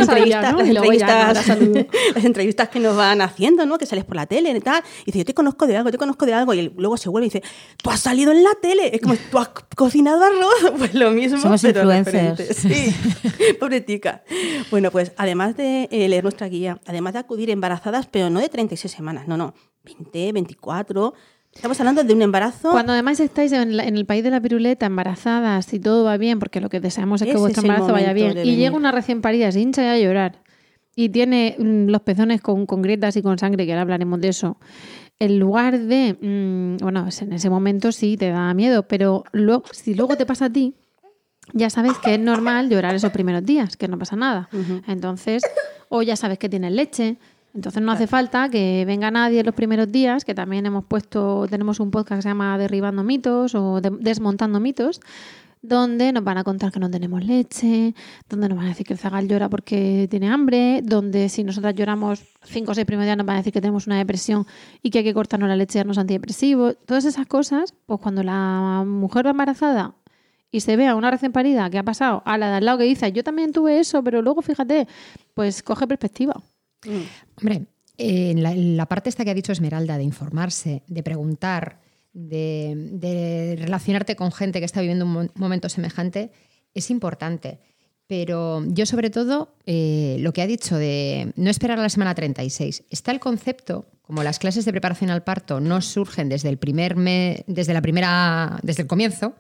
entrevistas que nos van haciendo, ¿no? Que sales por la tele y tal. Y dice, yo te conozco de algo, te conozco de algo. Y luego se vuelve y dice, tú has salido en la tele. Es como, tú has cocinado arroz. Pues lo mismo. Somos influencers. Sí, pobretica. Bueno, pues además de eh, leer nuestra guía, además de acudir embarazadas, pero no de 36 semanas, no, no, 20, 24 Estamos hablando de un embarazo. Cuando además estáis en, el país de la piruleta, embarazadas y todo va bien, porque lo que deseamos es que vuestro embarazo vaya bien, y llega una recién parida, se hincha a llorar, y tiene mm, los pezones con, grietas y con sangre, que ahora hablaremos de eso, en lugar de. Mm, bueno, en ese momento sí te da miedo, pero luego, si luego te pasa a ti, ya sabes que es normal llorar esos primeros días, que no pasa nada. Entonces, o ya sabes que tienes leche entonces no hace falta que venga nadie en los primeros días, que también hemos puesto, tenemos un podcast que se llama Derribando mitos o Desmontando mitos, donde nos van a contar que no tenemos leche, donde nos van a decir que el zagal llora porque tiene hambre, donde si nosotras lloramos cinco o seis primeros días nos van a decir que tenemos una depresión y que hay que cortarnos la leche y darnos antidepresivos. Todas esas cosas, pues cuando la mujer va embarazada y se vea una recién parida que ha pasado a la de al lado que dice, yo también tuve eso, pero luego fíjate, pues coge perspectiva. Mm. Hombre, en la, parte esta que ha dicho Esmeralda, de informarse, de preguntar, de, relacionarte con gente que está viviendo un momento semejante, es importante. Pero yo sobre todo, eh, lo que ha dicho de no esperar la semana 36, está el concepto, como las clases de preparación al parto no surgen desde el primer mes, desde la primera, desde el comienzo,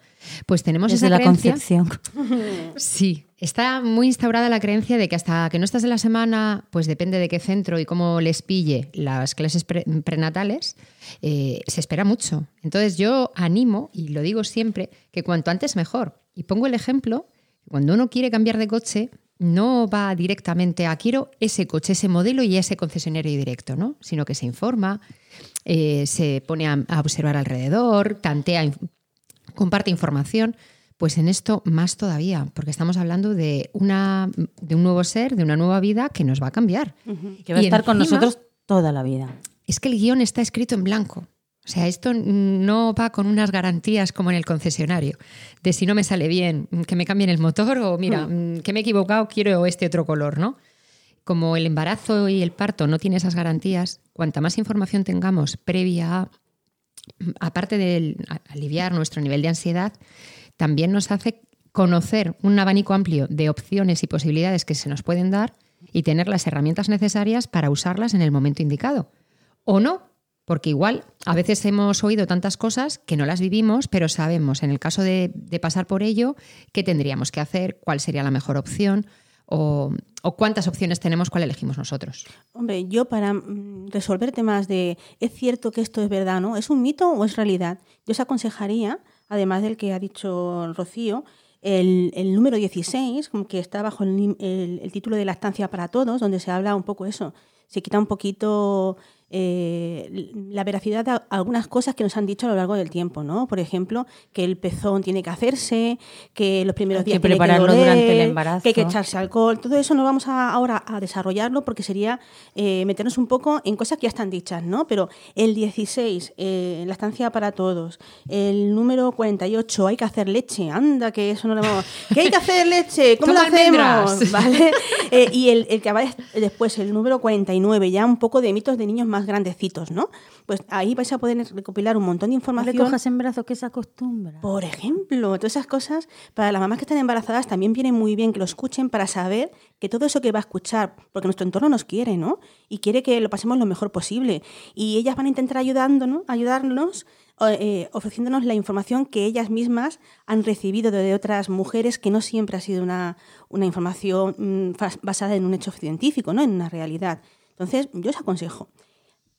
pues tenemos desde esa la concepción. Sí, está muy instaurada la creencia de que hasta que no estás en la semana, pues depende de qué centro y cómo les pille las clases prenatales, eh, se espera mucho. Entonces yo animo, y lo digo siempre, que cuanto antes mejor. Y pongo el ejemplo cuando uno quiere cambiar de coche, no va directamente a quiero ese coche, ese modelo y ese concesionario directo, ¿no? Sino que se informa, eh, se pone a, observar alrededor, tantea, comparte información. Pues en esto más todavía, porque estamos hablando de, una, de un nuevo ser, de una nueva vida que nos va a cambiar. Que va a estar con nosotros toda la vida. Es que el guion está escrito en blanco. O sea, esto no va con unas garantías como en el concesionario, de si no me sale bien, que me cambien el motor o mira, hmm. mm, que me he equivocado, quiero este otro color, ¿no? Como el embarazo y el parto no tiene esas garantías, cuanta más información tengamos previa, aparte de aliviar nuestro nivel de ansiedad, también nos hace conocer un abanico amplio de opciones y posibilidades que se nos pueden dar y tener las herramientas necesarias para usarlas en el momento indicado. O no, porque igual a veces hemos oído tantas cosas que no las vivimos, pero sabemos en el caso de, pasar por ello qué tendríamos que hacer, cuál sería la mejor opción o, cuántas opciones tenemos, cuál elegimos nosotros. Hombre, yo para mm, resolver temas de ¿es cierto que esto es verdad, no? ¿Es un mito o es realidad? Yo os aconsejaría, además del que ha dicho Rocío, el, número 16, que está bajo el, el, título de la estancia para todos, donde se habla un poco eso. Se quita un poquito eh, la veracidad de algunas cosas que nos han dicho a lo largo del tiempo, ¿no? Por ejemplo, que el pezón tiene que hacerse, que los primeros días hay que prepararlo durante el embarazo, que hay que echarse alcohol. Todo eso no vamos a, ahora a desarrollarlo porque sería eh, meternos un poco en cosas que ya están dichas, ¿no? Pero el 16, eh, la estancia para todos, el número 48, hay que hacer leche, anda, que eso no lo vamos. ¿Qué hay que hacer leche? ¿Cómo lo hacemos? ¿Vale? y el, el que va después, el número 49, ya un poco de mitos de niños más grandecitos, ¿no? Pues ahí vais a poder recopilar un montón de información. No le cojas en brazos que se acostumbra. Por ejemplo, todas esas cosas, para las mamás que están embarazadas también viene muy bien que lo escuchen para saber que todo eso que va a escuchar, porque nuestro entorno nos quiere, ¿no? Y quiere que lo pasemos lo mejor posible. Y ellas van a intentar ayudándonos, ayudarnos eh, ofreciéndonos la información que ellas mismas han recibido de otras mujeres, que no siempre ha sido una, una información mm, basada en un hecho científico, ¿no? en una realidad. Entonces, yo os aconsejo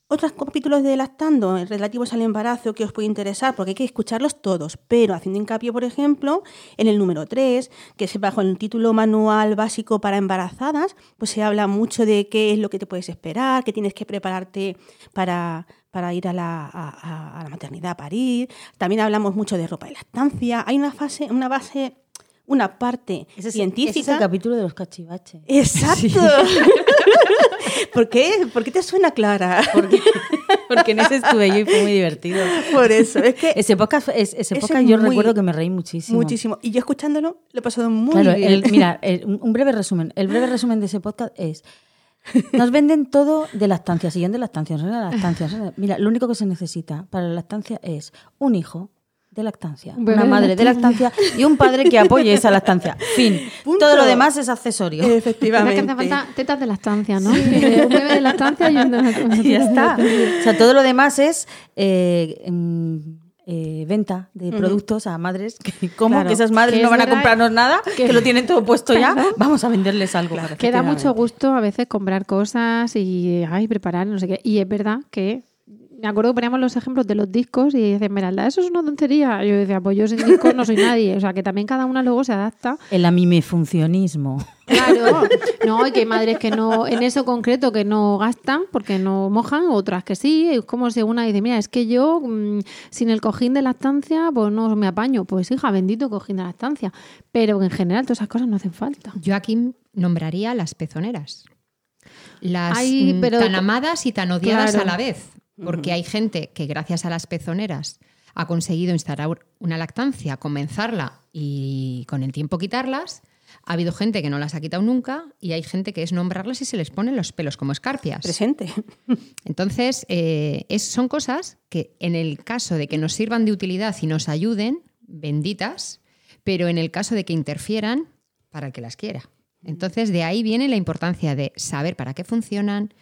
otros capítulos de Lactando relativos al embarazo que os puede interesar, porque hay que escucharlos todos, pero haciendo hincapié, por ejemplo, en el número 3, que es bajo el título Manual Básico para Embarazadas, pues se habla mucho de qué es lo que te puedes esperar, qué tienes que prepararte para, para ir a la, a, la maternidad a parir. También hablamos mucho de ropa de lactancia. Hay una fase, una base una parte científica. Ese es el capítulo de los cachivaches. Exacto. ¿Por qué? ¿Por qué te suena Clara? Porque, porque en ese estuve yo y fue muy divertido. Por eso, es que... Ese podcast, ese podcast yo recuerdo que me reí muchísimo. Muchísimo. Y yo escuchándolo lo he pasado muy bien. mira, un breve resumen. El breve resumen de ese podcast es... Nos venden todo de lactancia, de lactancia, de lactancia. Mira, lo único que se necesita para la lactancia es un hijo de lactancia, una madre de lactancia y un padre que apoye esa lactancia. Fin. Todo lo demás es accesorio. Efectivamente. que hace falta tetas de lactancia, ¿no? un bebé de lactancia y un de lactancia. Y ya está. O sea, todo lo demás es eh, eh, venta de productos a madres. Que, ¿Cómo? que esas madres no van a comprarnos nada, que, lo tienen todo puesto ya. Vamos a venderles algo. que da mucho gusto a veces comprar cosas y ay, preparar, no sé qué. Y es verdad que me acuerdo que poníamos los ejemplos de los discos y decían, Esmeralda, eso es una tontería. yo decía, pues yo sin discos no soy nadie. O sea, que también cada una luego se adapta. El amimefuncionismo. Claro, no, y que hay madres que no, en eso concreto, que no gastan porque no mojan, otras que sí. Es como si una dice, mira, es que yo mm, sin el cojín de la estancia, pues no me apaño. Pues hija, bendito cojín de la estancia. Pero en general todas esas cosas no hacen falta. Yo aquí nombraría las pezoneras. Las mm, tan amadas y tan odiadas a la vez porque hay gente que gracias a las pezoneras ha conseguido instalar una lactancia, comenzarla y con el tiempo quitarlas. Ha habido gente que no las ha quitado nunca y hay gente que es nombrarlas y se les ponen los pelos como escarpias. Presente. Entonces, eh, son cosas que en el caso de que nos sirvan de utilidad y nos ayuden, benditas, pero en el caso de que interfieran, para el que las quiera. Entonces, de ahí viene la importancia de saber para qué funcionan,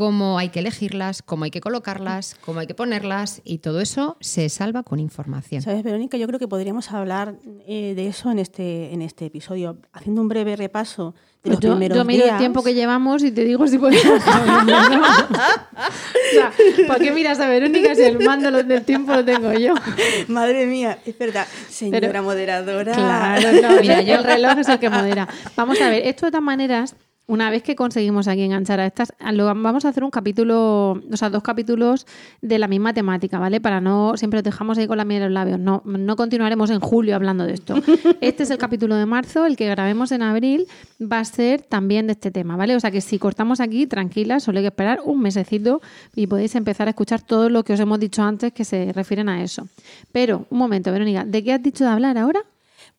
cómo hay que elegirlas, cómo hay que colocarlas, cómo hay que ponerlas y todo eso se salva con información. Sabes, Verónica, yo creo que podríamos hablar eh, de eso en este, en este episodio, haciendo un breve repaso de los yo, primeros yo miro días. el tiempo que llevamos y te digo si podemos. ¿Para qué miras a Verónica si el mando del tiempo lo tengo yo? Madre mía, es verdad, señora moderadora. Claro, no, mira, yo el reloj es el que modera. Vamos a ver, esto de todas maneras una vez que conseguimos aquí enganchar a estas, vamos a hacer un capítulo, o sea, dos capítulos de la misma temática, ¿vale? Para no, siempre dejamos ahí con la miel en los labios. No, no continuaremos en julio hablando de esto. Este es el capítulo de marzo, el que grabemos en abril va a ser también de este tema, ¿vale? O sea que si cortamos aquí, tranquilas, solo hay que esperar un mesecito y podéis empezar a escuchar todo lo que os hemos dicho antes que se refieren a eso. Pero, un momento, Verónica, ¿de qué has dicho de hablar ahora?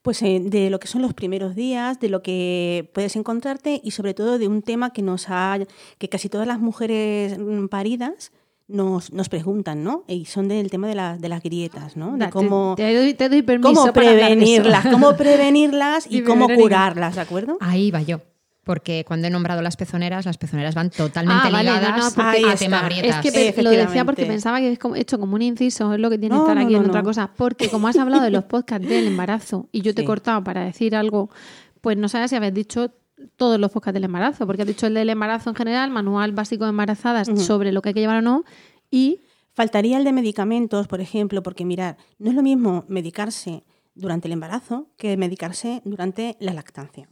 Pues eh, de lo que son los primeros días, de lo que puedes encontrarte y sobre todo de un tema que nos ha, que casi todas las mujeres mm, paridas nos, nos preguntan, ¿no? Y son del tema de, de las grietas, ¿no? De cómo, te, doy, te doy permiso cómo prevenirlas, cómo prevenirlas y, cómo curarlas, ¿de acuerdo? Ahí va yo. Porque cuando he nombrado las pezoneras, las pezoneras van totalmente ah, ligadas a tema grietas. Es que lo decía porque pensaba que he hecho como un inciso, es lo que tiene que estar aquí en otra cosa. Porque como has hablado de los podcasts del embarazo y yo te he cortado para decir algo, pues no sabes si habéis dicho todos los podcasts del embarazo, porque has dicho el del embarazo en general, manual básico de embarazadas sobre lo que hay que llevar o no, y... Faltaría el de medicamentos, por ejemplo, porque mirar, no es lo mismo medicarse durante el embarazo que medicarse durante la lactancia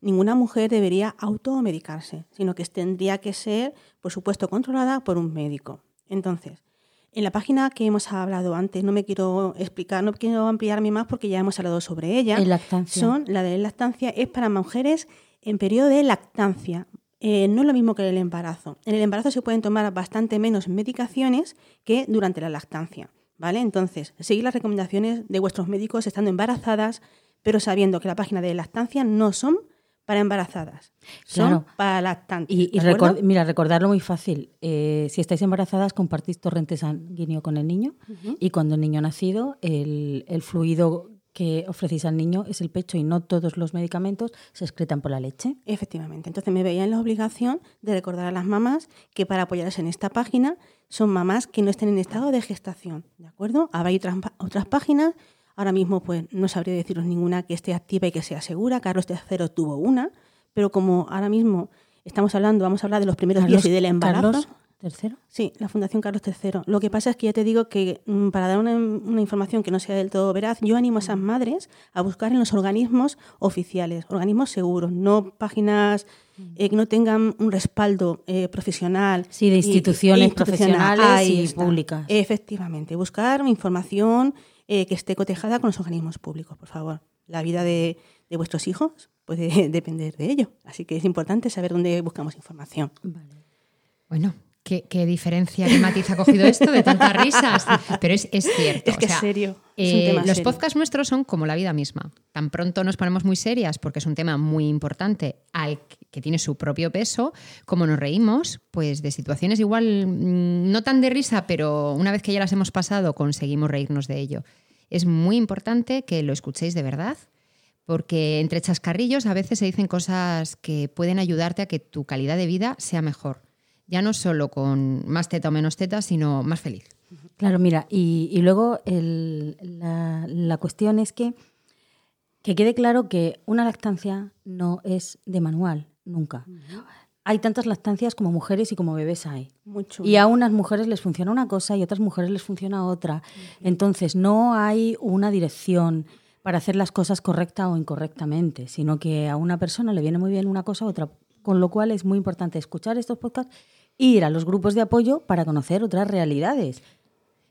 ninguna mujer debería automedicarse, sino que tendría que ser, por supuesto, controlada por un médico. Entonces, en la página que hemos hablado antes, no me quiero explicar, no quiero ampliarme más porque ya hemos hablado sobre ella. lactancia. Son, la de lactancia es para mujeres en periodo de lactancia. Eh, no es lo mismo que el embarazo. En el embarazo se pueden tomar bastante menos medicaciones que durante la lactancia. ¿Vale? Entonces, seguir las recomendaciones de vuestros médicos estando embarazadas, pero sabiendo que la página de lactancia no son para embarazadas, son para lactantes. Y, mira, recordarlo muy fácil. Eh, si estáis embarazadas, compartís torrente sanguíneo con el niño y cuando el niño ha nacido, el, fluido que ofrecéis al niño es el pecho y no todos los medicamentos se excretan por la leche. Efectivamente. Entonces me veía en la obligación de recordar a las mamás que para apoyarse en esta página son mamás que no estén en estado de gestación. ¿De acuerdo? Habrá otras, otras páginas Ahora mismo pues no sabría deciros ninguna que esté activa y que sea segura. Carlos III tuvo una, pero como ahora mismo estamos hablando, vamos a hablar de los primeros días y del embarazo. Carlos III. Sí, la Fundación Carlos III. Lo que pasa es que ya te digo que mm, para dar una, información que no sea del todo veraz, yo animo a esas madres a buscar en los organismos oficiales, organismos seguros, no páginas eh, que no tengan un respaldo eh, profesional. Sí, de instituciones profesionales y públicas. Efectivamente, buscar información eh, que esté cotejada con los organismos públicos, por favor. La vida de, vuestros hijos puede depender de ello. Así que es importante saber dónde buscamos información. Bueno, qué, diferencia, qué matiz ha cogido esto de tantas risas. Pero es, cierto. Es que es serio. Eh, los podcasts nuestros son como la vida misma. Tan pronto nos ponemos muy serias porque es un tema muy importante al que tiene su propio peso, como nos reímos, pues de situaciones igual mm, no tan de risa, pero una vez que ya las hemos pasado conseguimos reírnos de ello. Es muy importante que lo escuchéis de verdad, porque entre chascarrillos a veces se dicen cosas que pueden ayudarte a que tu calidad de vida sea mejor ya no solo con más teta o menos teta, sino más feliz. Claro, mira, y, luego la, cuestión es que, que quede claro que una lactancia no es de manual, nunca. Hay tantas lactancias como mujeres y como bebés hay. Mucho. Y a unas mujeres les funciona una cosa y a otras mujeres les funciona otra. Entonces, no hay una dirección para hacer las cosas correcta o incorrectamente, sino que a una persona le viene muy bien una cosa u otra. Con lo cual es muy importante escuchar estos podcasts ir a los grupos de apoyo para conocer otras realidades.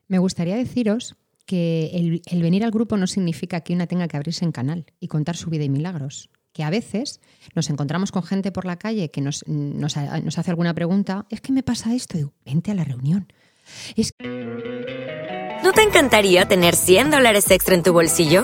Me gustaría deciros que el, venir al grupo no significa que una tenga que abrirse en canal y contar su vida y milagros. Que a veces nos encontramos con gente por la calle que nos, nos, hace alguna pregunta, es que me pasa esto, y vente a la reunión. ¿No te encantaría tener 100 dólares extra en tu bolsillo?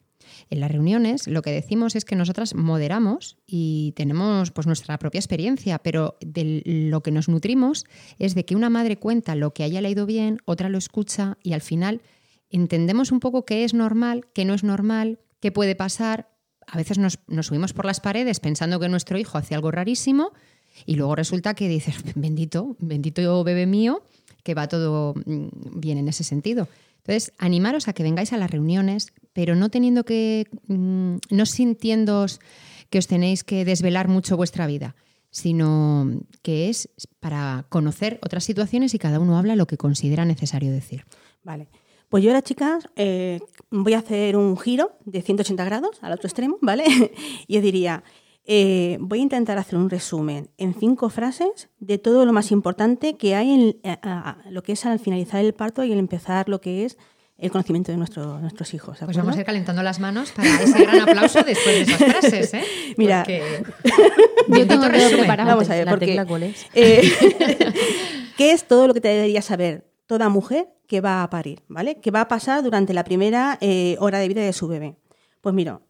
en las reuniones lo que decimos es que nosotras moderamos y tenemos pues nuestra propia experiencia, pero de lo que nos nutrimos es de que una madre cuenta lo que haya leído bien, otra lo escucha y al final entendemos un poco qué es normal, qué no es normal, qué puede pasar. A veces nos, subimos por las paredes pensando que nuestro hijo hace algo rarísimo y luego resulta que dices, bendito, bendito bebé mío, que va todo mm, bien en ese sentido. Entonces, animaros a que vengáis a las reuniones, pero no teniendo que, mm, no sintiendo que os tenéis que desvelar mucho vuestra vida, sino que es para conocer otras situaciones y cada uno habla lo que considera necesario decir. Vale. Pues yo ahora, chicas, eh, voy a hacer un giro de 180 grados al otro extremo, ¿vale? y diría, eh, voy a intentar hacer un resumen en cinco frases de todo lo más importante que hay en eh, lo que es al finalizar el parto y al empezar lo que es el conocimiento de nuestros hijos. Pues vamos a ir calentando las manos para ese gran aplauso después de esas frases. ¿eh? Mira, yo tengo resumen. Vamos a ver, porque, eh, ¿qué es todo lo que te debería saber toda mujer que va a parir? ¿vale? Que va a pasar durante la primera hora de vida de su bebé. Pues mira,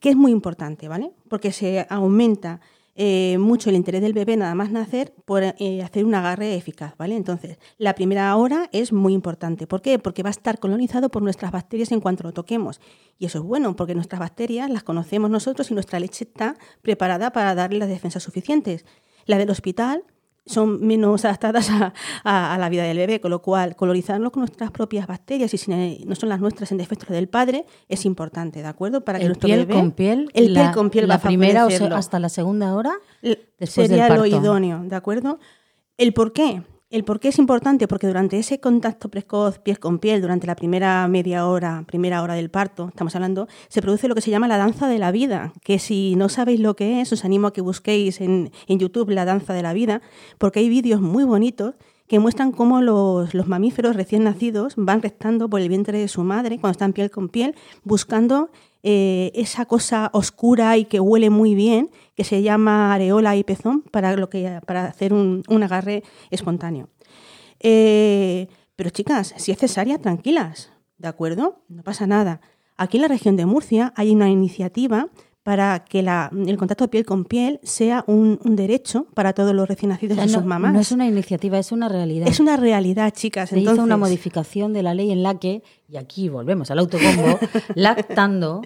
que es muy importante, ¿vale? Porque se aumenta eh, mucho el interés del bebé nada más nacer por eh, hacer un agarre eficaz, ¿vale? Entonces, la primera hora es muy importante. ¿Por qué? Porque va a estar colonizado por nuestras bacterias en cuanto lo toquemos. Y eso es bueno, porque nuestras bacterias las conocemos nosotros y nuestra leche está preparada para darle las defensas suficientes. La del hospital son menos adaptadas a, la vida del bebé, con lo cual colorizarlo con nuestras propias bacterias y si no son las nuestras en defecto del padre es importante, ¿de acuerdo? Para que el piel con piel, el piel con piel la primera o hasta la segunda hora sería lo idóneo, ¿de acuerdo? El por qué, el por qué es importante, porque durante ese contacto precoz piel con piel, durante la primera media hora, primera hora del parto, estamos hablando, se produce lo que se llama la danza de la vida, que si no sabéis lo que es, os animo a que busquéis en, en YouTube la danza de la vida, porque hay vídeos muy bonitos que muestran cómo los, los, mamíferos recién nacidos van restando por el vientre de su madre cuando están piel con piel, buscando eh, esa cosa oscura y que huele muy bien, que se llama areola y pezón, para, lo que, para hacer un, agarre espontáneo. Eh, pero chicas, si es cesárea, tranquilas, ¿de acuerdo? No pasa nada. Aquí en la región de Murcia hay una iniciativa para que el contacto piel con piel sea un, derecho para todos los recién nacidos y sus mamás. No es una iniciativa, es una realidad. Es una realidad, chicas. Se hizo una modificación de la ley en la que, y aquí volvemos al autobombo, Lactando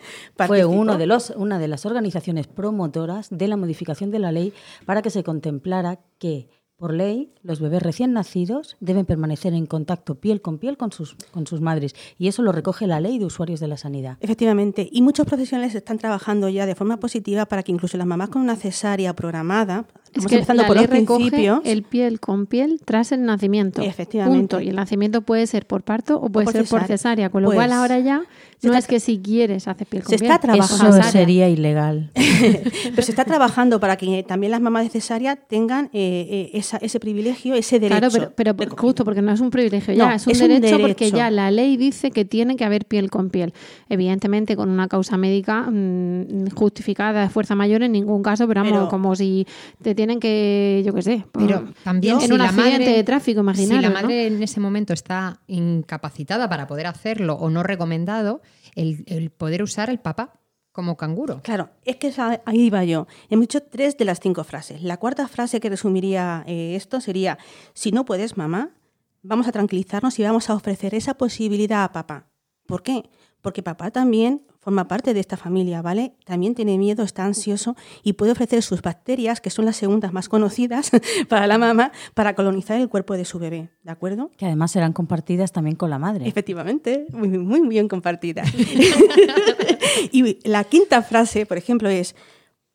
fue uno de los, una de las organizaciones promotoras de la modificación de la ley para que se contemplara que Por ley, los bebés recién nacidos deben permanecer en contacto piel con piel con sus, con sus madres y eso lo recoge la ley de usuarios de la sanidad. Efectivamente, y muchos profesionales están trabajando ya de forma positiva para que incluso las mamás con una cesárea programada, es que empezando por el principio, el piel con piel tras el nacimiento. Efectivamente. Y el nacimiento puede ser por parto o puede ser por cesárea, con lo cual pues ahora ya no es que si quieres hacer piel con se piel. Está trabajando. Eso sería ilegal. Pero se está trabajando para que también las mamás de cesárea tengan eh, eh, ese privilegio, ese derecho. Claro, pero, justo porque no es un privilegio ya, es, un, derecho porque ya la ley dice que tiene que haber piel con piel. Evidentemente con una causa médica mm, justificada de fuerza mayor en ningún caso, pero vamos, como si te tienen que, yo qué sé, pero también en un accidente de tráfico, imaginario. Si la madre en ese momento está incapacitada para poder hacerlo o no recomendado, el, poder usar el papá como canguro. Claro, es que ahí iba yo. Hemos dicho tres de las cinco frases. La cuarta frase que resumiría eh, esto sería, si no puedes, mamá, vamos a tranquilizarnos y vamos a ofrecer esa posibilidad a papá. ¿Por qué? Porque papá también forma parte de esta familia, ¿vale? También tiene miedo, está ansioso y puede ofrecer sus bacterias, que son las segundas más conocidas para la mamá, para colonizar el cuerpo de su bebé, ¿de acuerdo? Que además serán compartidas también con la madre. Efectivamente, muy, muy bien compartidas. y la quinta frase, por ejemplo, es,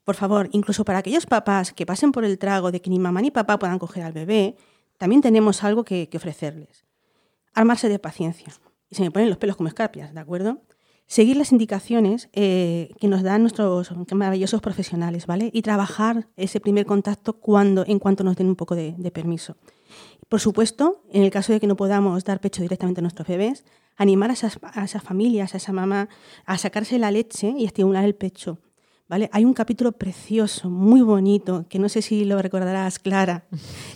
por favor, incluso para aquellos papás que pasen por el trago de que ni mamá ni papá puedan coger al bebé, también tenemos algo que, que ofrecerles. Armarse de paciencia. Y se me ponen los pelos como escarpias, ¿de acuerdo? Seguir las indicaciones eh, que nos dan nuestros maravillosos profesionales, ¿vale? Y trabajar ese primer contacto cuando, en cuanto nos den un poco de, permiso. Por supuesto, en el caso de que no podamos dar pecho directamente a nuestros bebés, animar a a esas familias, a esa mamá, a sacarse la leche y estimular el pecho. Hay un capítulo precioso, muy bonito, que no sé si lo recordarás, Clara.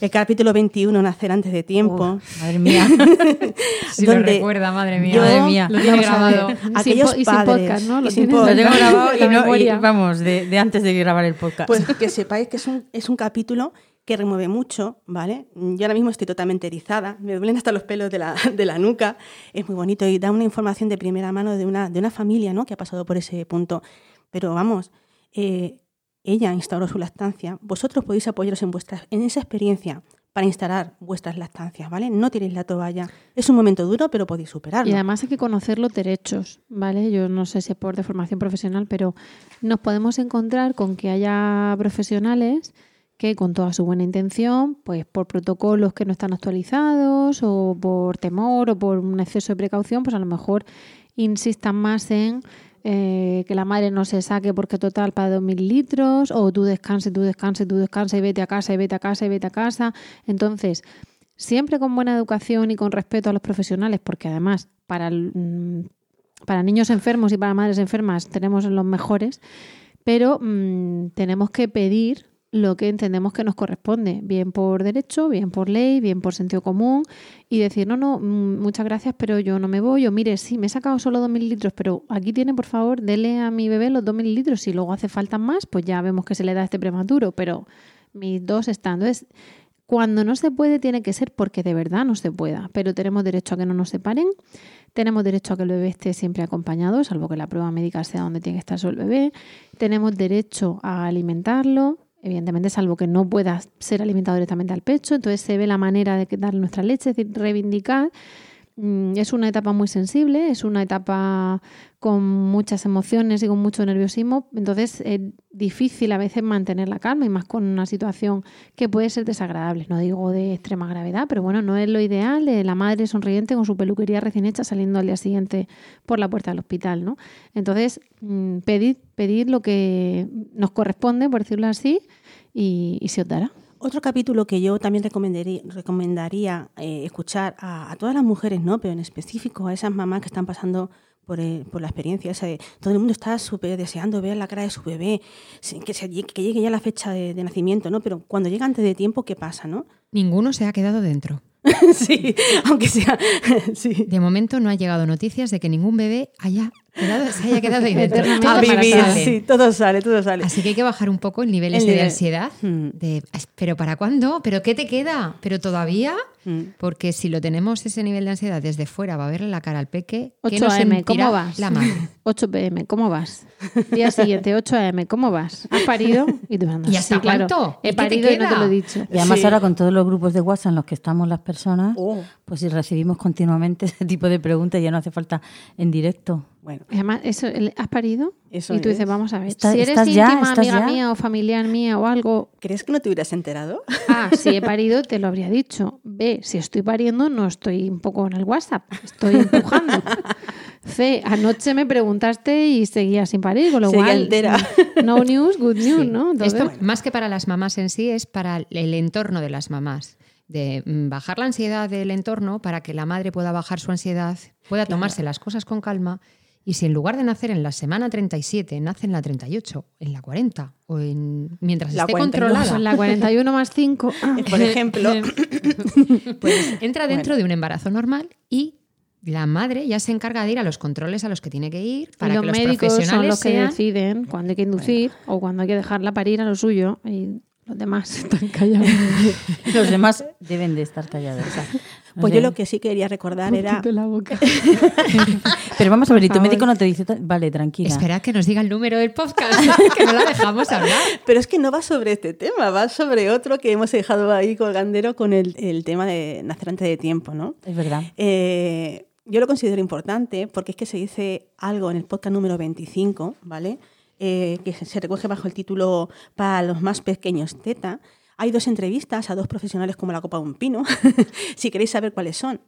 El capítulo 21, Nacer antes de tiempo. madre mía. si lo recuerda, madre mía. madre mía. Lo tiene grabado. Aquellos y sin podcast, ¿no? Lo, tengo grabado y, vamos, de, antes de grabar el podcast. Pues que sepáis que es un, es un capítulo que remueve mucho, ¿vale? Yo ahora mismo estoy totalmente erizada, me duelen hasta los pelos de la, de la nuca, es muy bonito y da una información de primera mano de una, de una familia, ¿no? Que ha pasado por ese punto. Pero vamos, eh, ella instauró su lactancia, vosotros podéis apoyaros en, vuestras, en esa experiencia para instalar vuestras lactancias, ¿vale? No tiréis la toalla. Es un momento duro, pero podéis superarlo. Y además hay que conocer los derechos, ¿vale? Yo no sé si es por de formación profesional, pero nos podemos encontrar con que haya profesionales que con toda su buena intención, pues por protocolos que no están actualizados o por temor o por un exceso de precaución, pues a lo mejor insistan más en eh, que la madre no se saque porque total para 2.000 litros, o tú descanses, tú descanses, tú descanses y vete a casa y vete a casa y vete a casa. Entonces, siempre con buena educación y con respeto a los profesionales, porque además para, mm, para niños enfermos y para madres enfermas tenemos los mejores, pero mm, tenemos que pedir lo que entendemos que nos corresponde, bien por derecho, bien por ley, bien por sentido común, y decir, no, no, mm, muchas gracias, pero yo no me voy, o mire, sí, me he sacado solo 2.000 litros, pero aquí tiene, por favor, dele a mi bebé los 2.000 litros, si luego hace falta más, pues ya vemos que se le da este prematuro, pero mis dos están. Entonces, cuando no se puede, tiene que ser porque de verdad no se pueda, pero tenemos derecho a que no nos separen, tenemos derecho a que el bebé esté siempre acompañado, salvo que la prueba médica sea donde tiene que estar solo el bebé, tenemos derecho a alimentarlo, evidentemente, salvo que no pueda ser alimentado directamente al pecho, entonces se ve la manera de darle nuestra leche, es decir, reivindicar. Mm, es una etapa muy sensible, es una etapa con muchas emociones y con mucho nerviosismo, entonces es difícil a veces mantener la calma y más con una situación que puede ser desagradable, no digo de extrema gravedad, pero bueno, no es lo ideal de la madre sonriente con su peluquería recién hecha saliendo al día siguiente por la puerta del hospital, ¿no? Entonces, mm, pedir, pedir lo que nos corresponde, por decirlo así, y, se os dará. Otro capítulo que yo también recomendaría, recomendaría eh, escuchar a, todas las mujeres, ¿no? pero en específico a esas mamás que están pasando por, eh, por la experiencia esa de todo el mundo está súper deseando ver la cara de su bebé, que, se, que llegue ya la fecha de, de, nacimiento, ¿no? pero cuando llega antes de tiempo, ¿qué pasa? ¿no? Ninguno se ha quedado dentro. sí, aunque sea. sí. De momento no ha llegado noticias de que ningún bebé haya quedado, se haya quedado dentro. A vivir, sí, todo sale, todo sale. Así que hay que bajar un poco el nivel, de ansiedad. Hmm. De, ¿Pero para cuándo? ¿Pero qué te queda? ¿Pero todavía? Mm. Porque si lo tenemos ese nivel de ansiedad desde fuera, va a verle la cara al peque. 8 AM, ¿cómo vas? La 8 pm, ¿cómo vas? Día siguiente, 8 am, ¿cómo vas? ¿Has parido? Y tú andas. ¿Y hasta cuánto? He parido y no te lo he dicho. Y además ahora con todos los grupos de WhatsApp en los que estamos las personas, oh. pues si recibimos continuamente ese tipo de preguntas ya no hace falta en directo. Bueno. Además, eso, ¿has parido? Eso y tú dices, vamos a ver, si eres íntima, amiga mía o familiar mía o algo... ¿Crees que no te hubieras enterado? Ah, si he parido, te lo habría dicho. B, si estoy pariendo, no estoy un poco en el WhatsApp, estoy empujando. C, anoche me preguntaste y seguía sin parir, con lo cual... No news, good news, ¿no? Esto, más que para las mamás en sí, es para el entorno de las mamás de mm, bajar la ansiedad del entorno para que la madre pueda bajar su ansiedad, pueda tomarse las cosas con calma y si en lugar de nacer en la semana 37, nace en la 38, en la 40, o en mientras esté controlada. En la 41 más 5. Por ejemplo. pues entra dentro de un embarazo normal y la madre ya se encarga de ir a los controles a los que tiene que ir para y los que los médicos son los que deciden cuándo hay que inducir o cuándo hay que dejarla parir a lo suyo. Y los demás están callados. Los demás deben de estar callados. Pues yo lo que sí quería recordar era. La boca. Pero vamos a ver, y tu médico no te dice. Vale, tranquila. Espera que nos diga el número del podcast, que no la dejamos hablar. Pero es que no va sobre este tema, va sobre otro que hemos dejado ahí colgandero con el, el tema de nacer antes de tiempo, ¿no? Es verdad. Eh, yo lo considero importante porque es que se dice algo en el podcast número 25, ¿vale? Eh, que se recoge bajo el título Para los más pequeños Teta. Hay dos entrevistas a dos profesionales como la copa de un pino. si queréis saber cuáles son,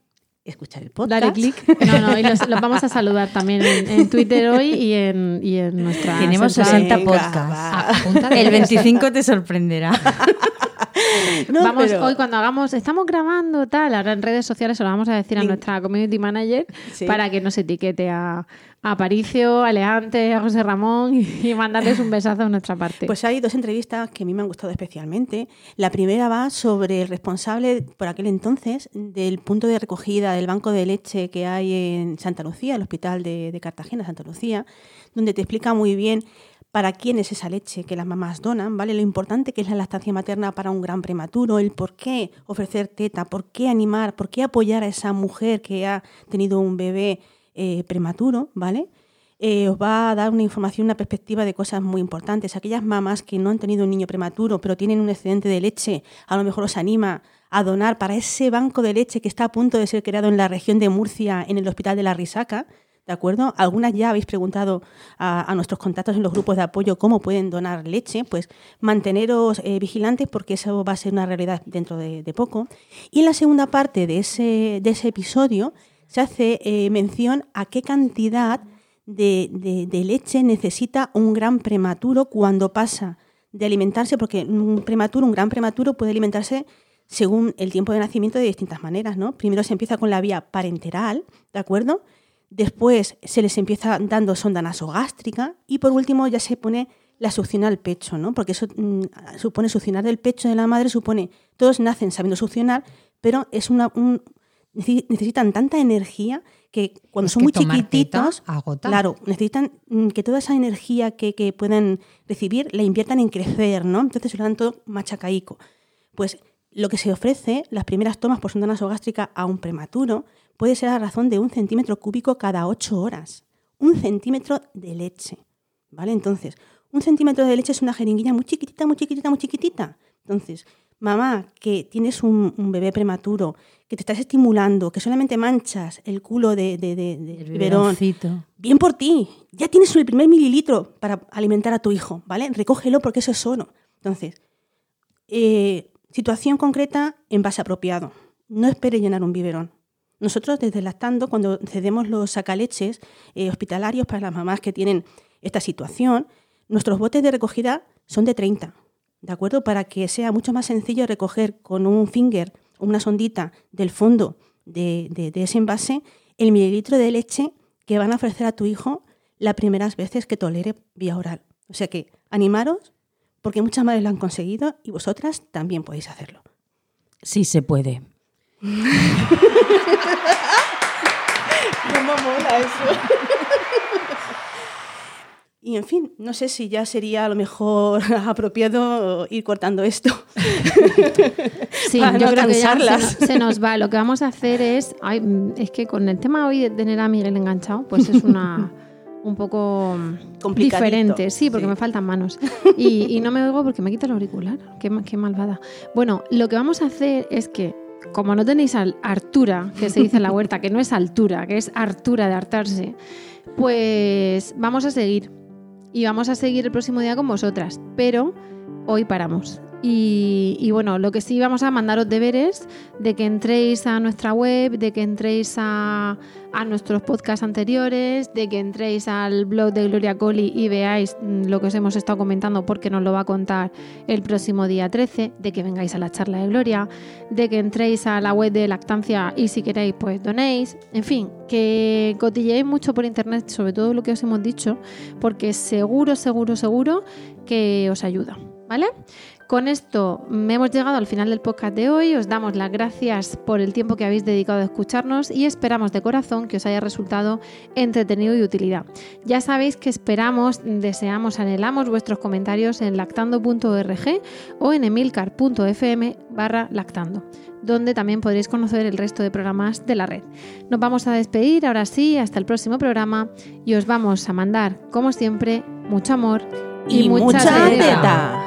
escuchar el podcast. Dale clic. No, no, y los, vamos a saludar también en, Twitter hoy y en, y en nuestra. Tenemos 60 podcasts. el 25 te sorprenderá. vamos, hoy cuando hagamos, estamos grabando tal, ahora en redes sociales se lo vamos a decir a nuestra community manager para que nos etiquete a, a Aparicio, a Leante, a José Ramón y, mandarles un besazo a nuestra parte. Pues hay dos entrevistas que a mí me han gustado especialmente. La primera va sobre el responsable por aquel entonces del punto de recogida del banco de leche que hay en Santa Lucía, el hospital de, de Cartagena, Santa Lucía, donde te explica muy bien para quién es esa leche que las mamás donan, ¿vale? Lo importante que es la lactancia materna para un gran prematuro, el por qué ofrecer teta, por qué animar, por qué apoyar a esa mujer que ha tenido un bebé eh, prematuro, ¿vale? Eh, os va a dar una información, una perspectiva de cosas muy importantes. Aquellas mamás que no han tenido un niño prematuro, pero tienen un excedente de leche, a lo mejor os anima a donar para ese banco de leche que está a punto de ser creado en la región de Murcia, en el Hospital de la Risaca, ¿de acuerdo? Algunas ya habéis preguntado a, nuestros contactos en los grupos de apoyo cómo pueden donar leche, pues manteneros eh, vigilantes porque eso va a ser una realidad dentro de, poco. Y en la segunda parte de ese, de ese episodio se hace eh, mención a qué cantidad de, leche necesita un gran prematuro cuando pasa de alimentarse, porque un prematuro, un gran prematuro puede alimentarse según el tiempo de nacimiento de distintas maneras, ¿no? Primero se empieza con la vía parenteral, ¿de acuerdo? Después se les empieza dando sonda nasogástrica y por último ya se pone la succión al pecho, ¿no? Porque eso mm, supone succionar del pecho de la madre, supone, todos nacen sabiendo succionar, pero es una, un, necesitan tanta energía que cuando son muy chiquititos, claro, necesitan mm, que toda esa energía que, que puedan recibir la inviertan en crecer, ¿no? Entonces se lo dan todo machacaico. Pues lo que se ofrece, las primeras tomas por sonda nasogástrica a un prematuro, puede ser a razón de un centímetro cúbico cada ocho horas. Un centímetro de leche. ¿Vale? Entonces, un centímetro de leche es una jeringuilla muy chiquitita, muy chiquitita, muy chiquitita. Entonces, mamá, que tienes un, bebé prematuro, que te estás estimulando, que solamente manchas el culo de, de, de, bien por ti, ya tienes el primer mililitro para alimentar a tu hijo, ¿vale? Recógelo porque eso es oro. Entonces, eh, situación concreta, en base apropiado. No espere llenar un biberón. Nosotros desde Lactando, cuando cedemos los sacaleches eh, hospitalarios para las mamás que tienen esta situación, nuestros botes de recogida son de 30 ¿de acuerdo? Para que sea mucho más sencillo recoger con un finger, una sondita del fondo de, ese envase, el mililitro de leche que van a ofrecer a tu hijo las primeras veces que tolere vía oral. O sea que animaros, porque muchas madres lo han conseguido y vosotras también podéis hacerlo. Sí se puede. ¿Cómo mola eso? Y en fin, no sé si ya sería a lo mejor apropiado ir cortando esto. Sí, yo creo que ya se, nos, va. Lo que vamos a hacer es, es que con el tema hoy de tener a Miguel enganchado, pues es una un poco diferente, sí, porque me faltan manos. Y, no me oigo porque me quita el auricular. Qué, qué malvada. Bueno, lo que vamos a hacer es que como no tenéis Artura, que se dice en la huerta, que no es altura, que es Artura de hartarse, pues vamos a seguir y vamos a seguir el próximo día con vosotras, pero hoy paramos. Y, bueno, lo que sí vamos a mandaros deberes de que entréis a nuestra web, de que entréis a, nuestros podcasts anteriores, de que entréis al blog de Gloria Coli y veáis mm, lo que os hemos estado comentando porque nos lo va a contar el próximo día 13, de que vengáis a la charla de Gloria, de que entréis a la web de Lactancia y si queréis pues donéis, en fin, que cotilleéis mucho por internet sobre todo lo que os hemos dicho porque seguro, seguro, seguro que os ayuda. ¿Vale? Con esto hemos llegado al final del podcast de hoy. Os damos las gracias por el tiempo que habéis dedicado a escucharnos y esperamos de corazón que os haya resultado entretenido y utilidad. Ya sabéis que esperamos, deseamos, anhelamos vuestros comentarios en lactando.org o en emilcar.fm barra lactando donde también podréis conocer el resto de programas de la red. Nos vamos a despedir ahora sí, hasta el próximo programa y os vamos a mandar, como siempre, mucho amor y, mucha, mucha ¿No te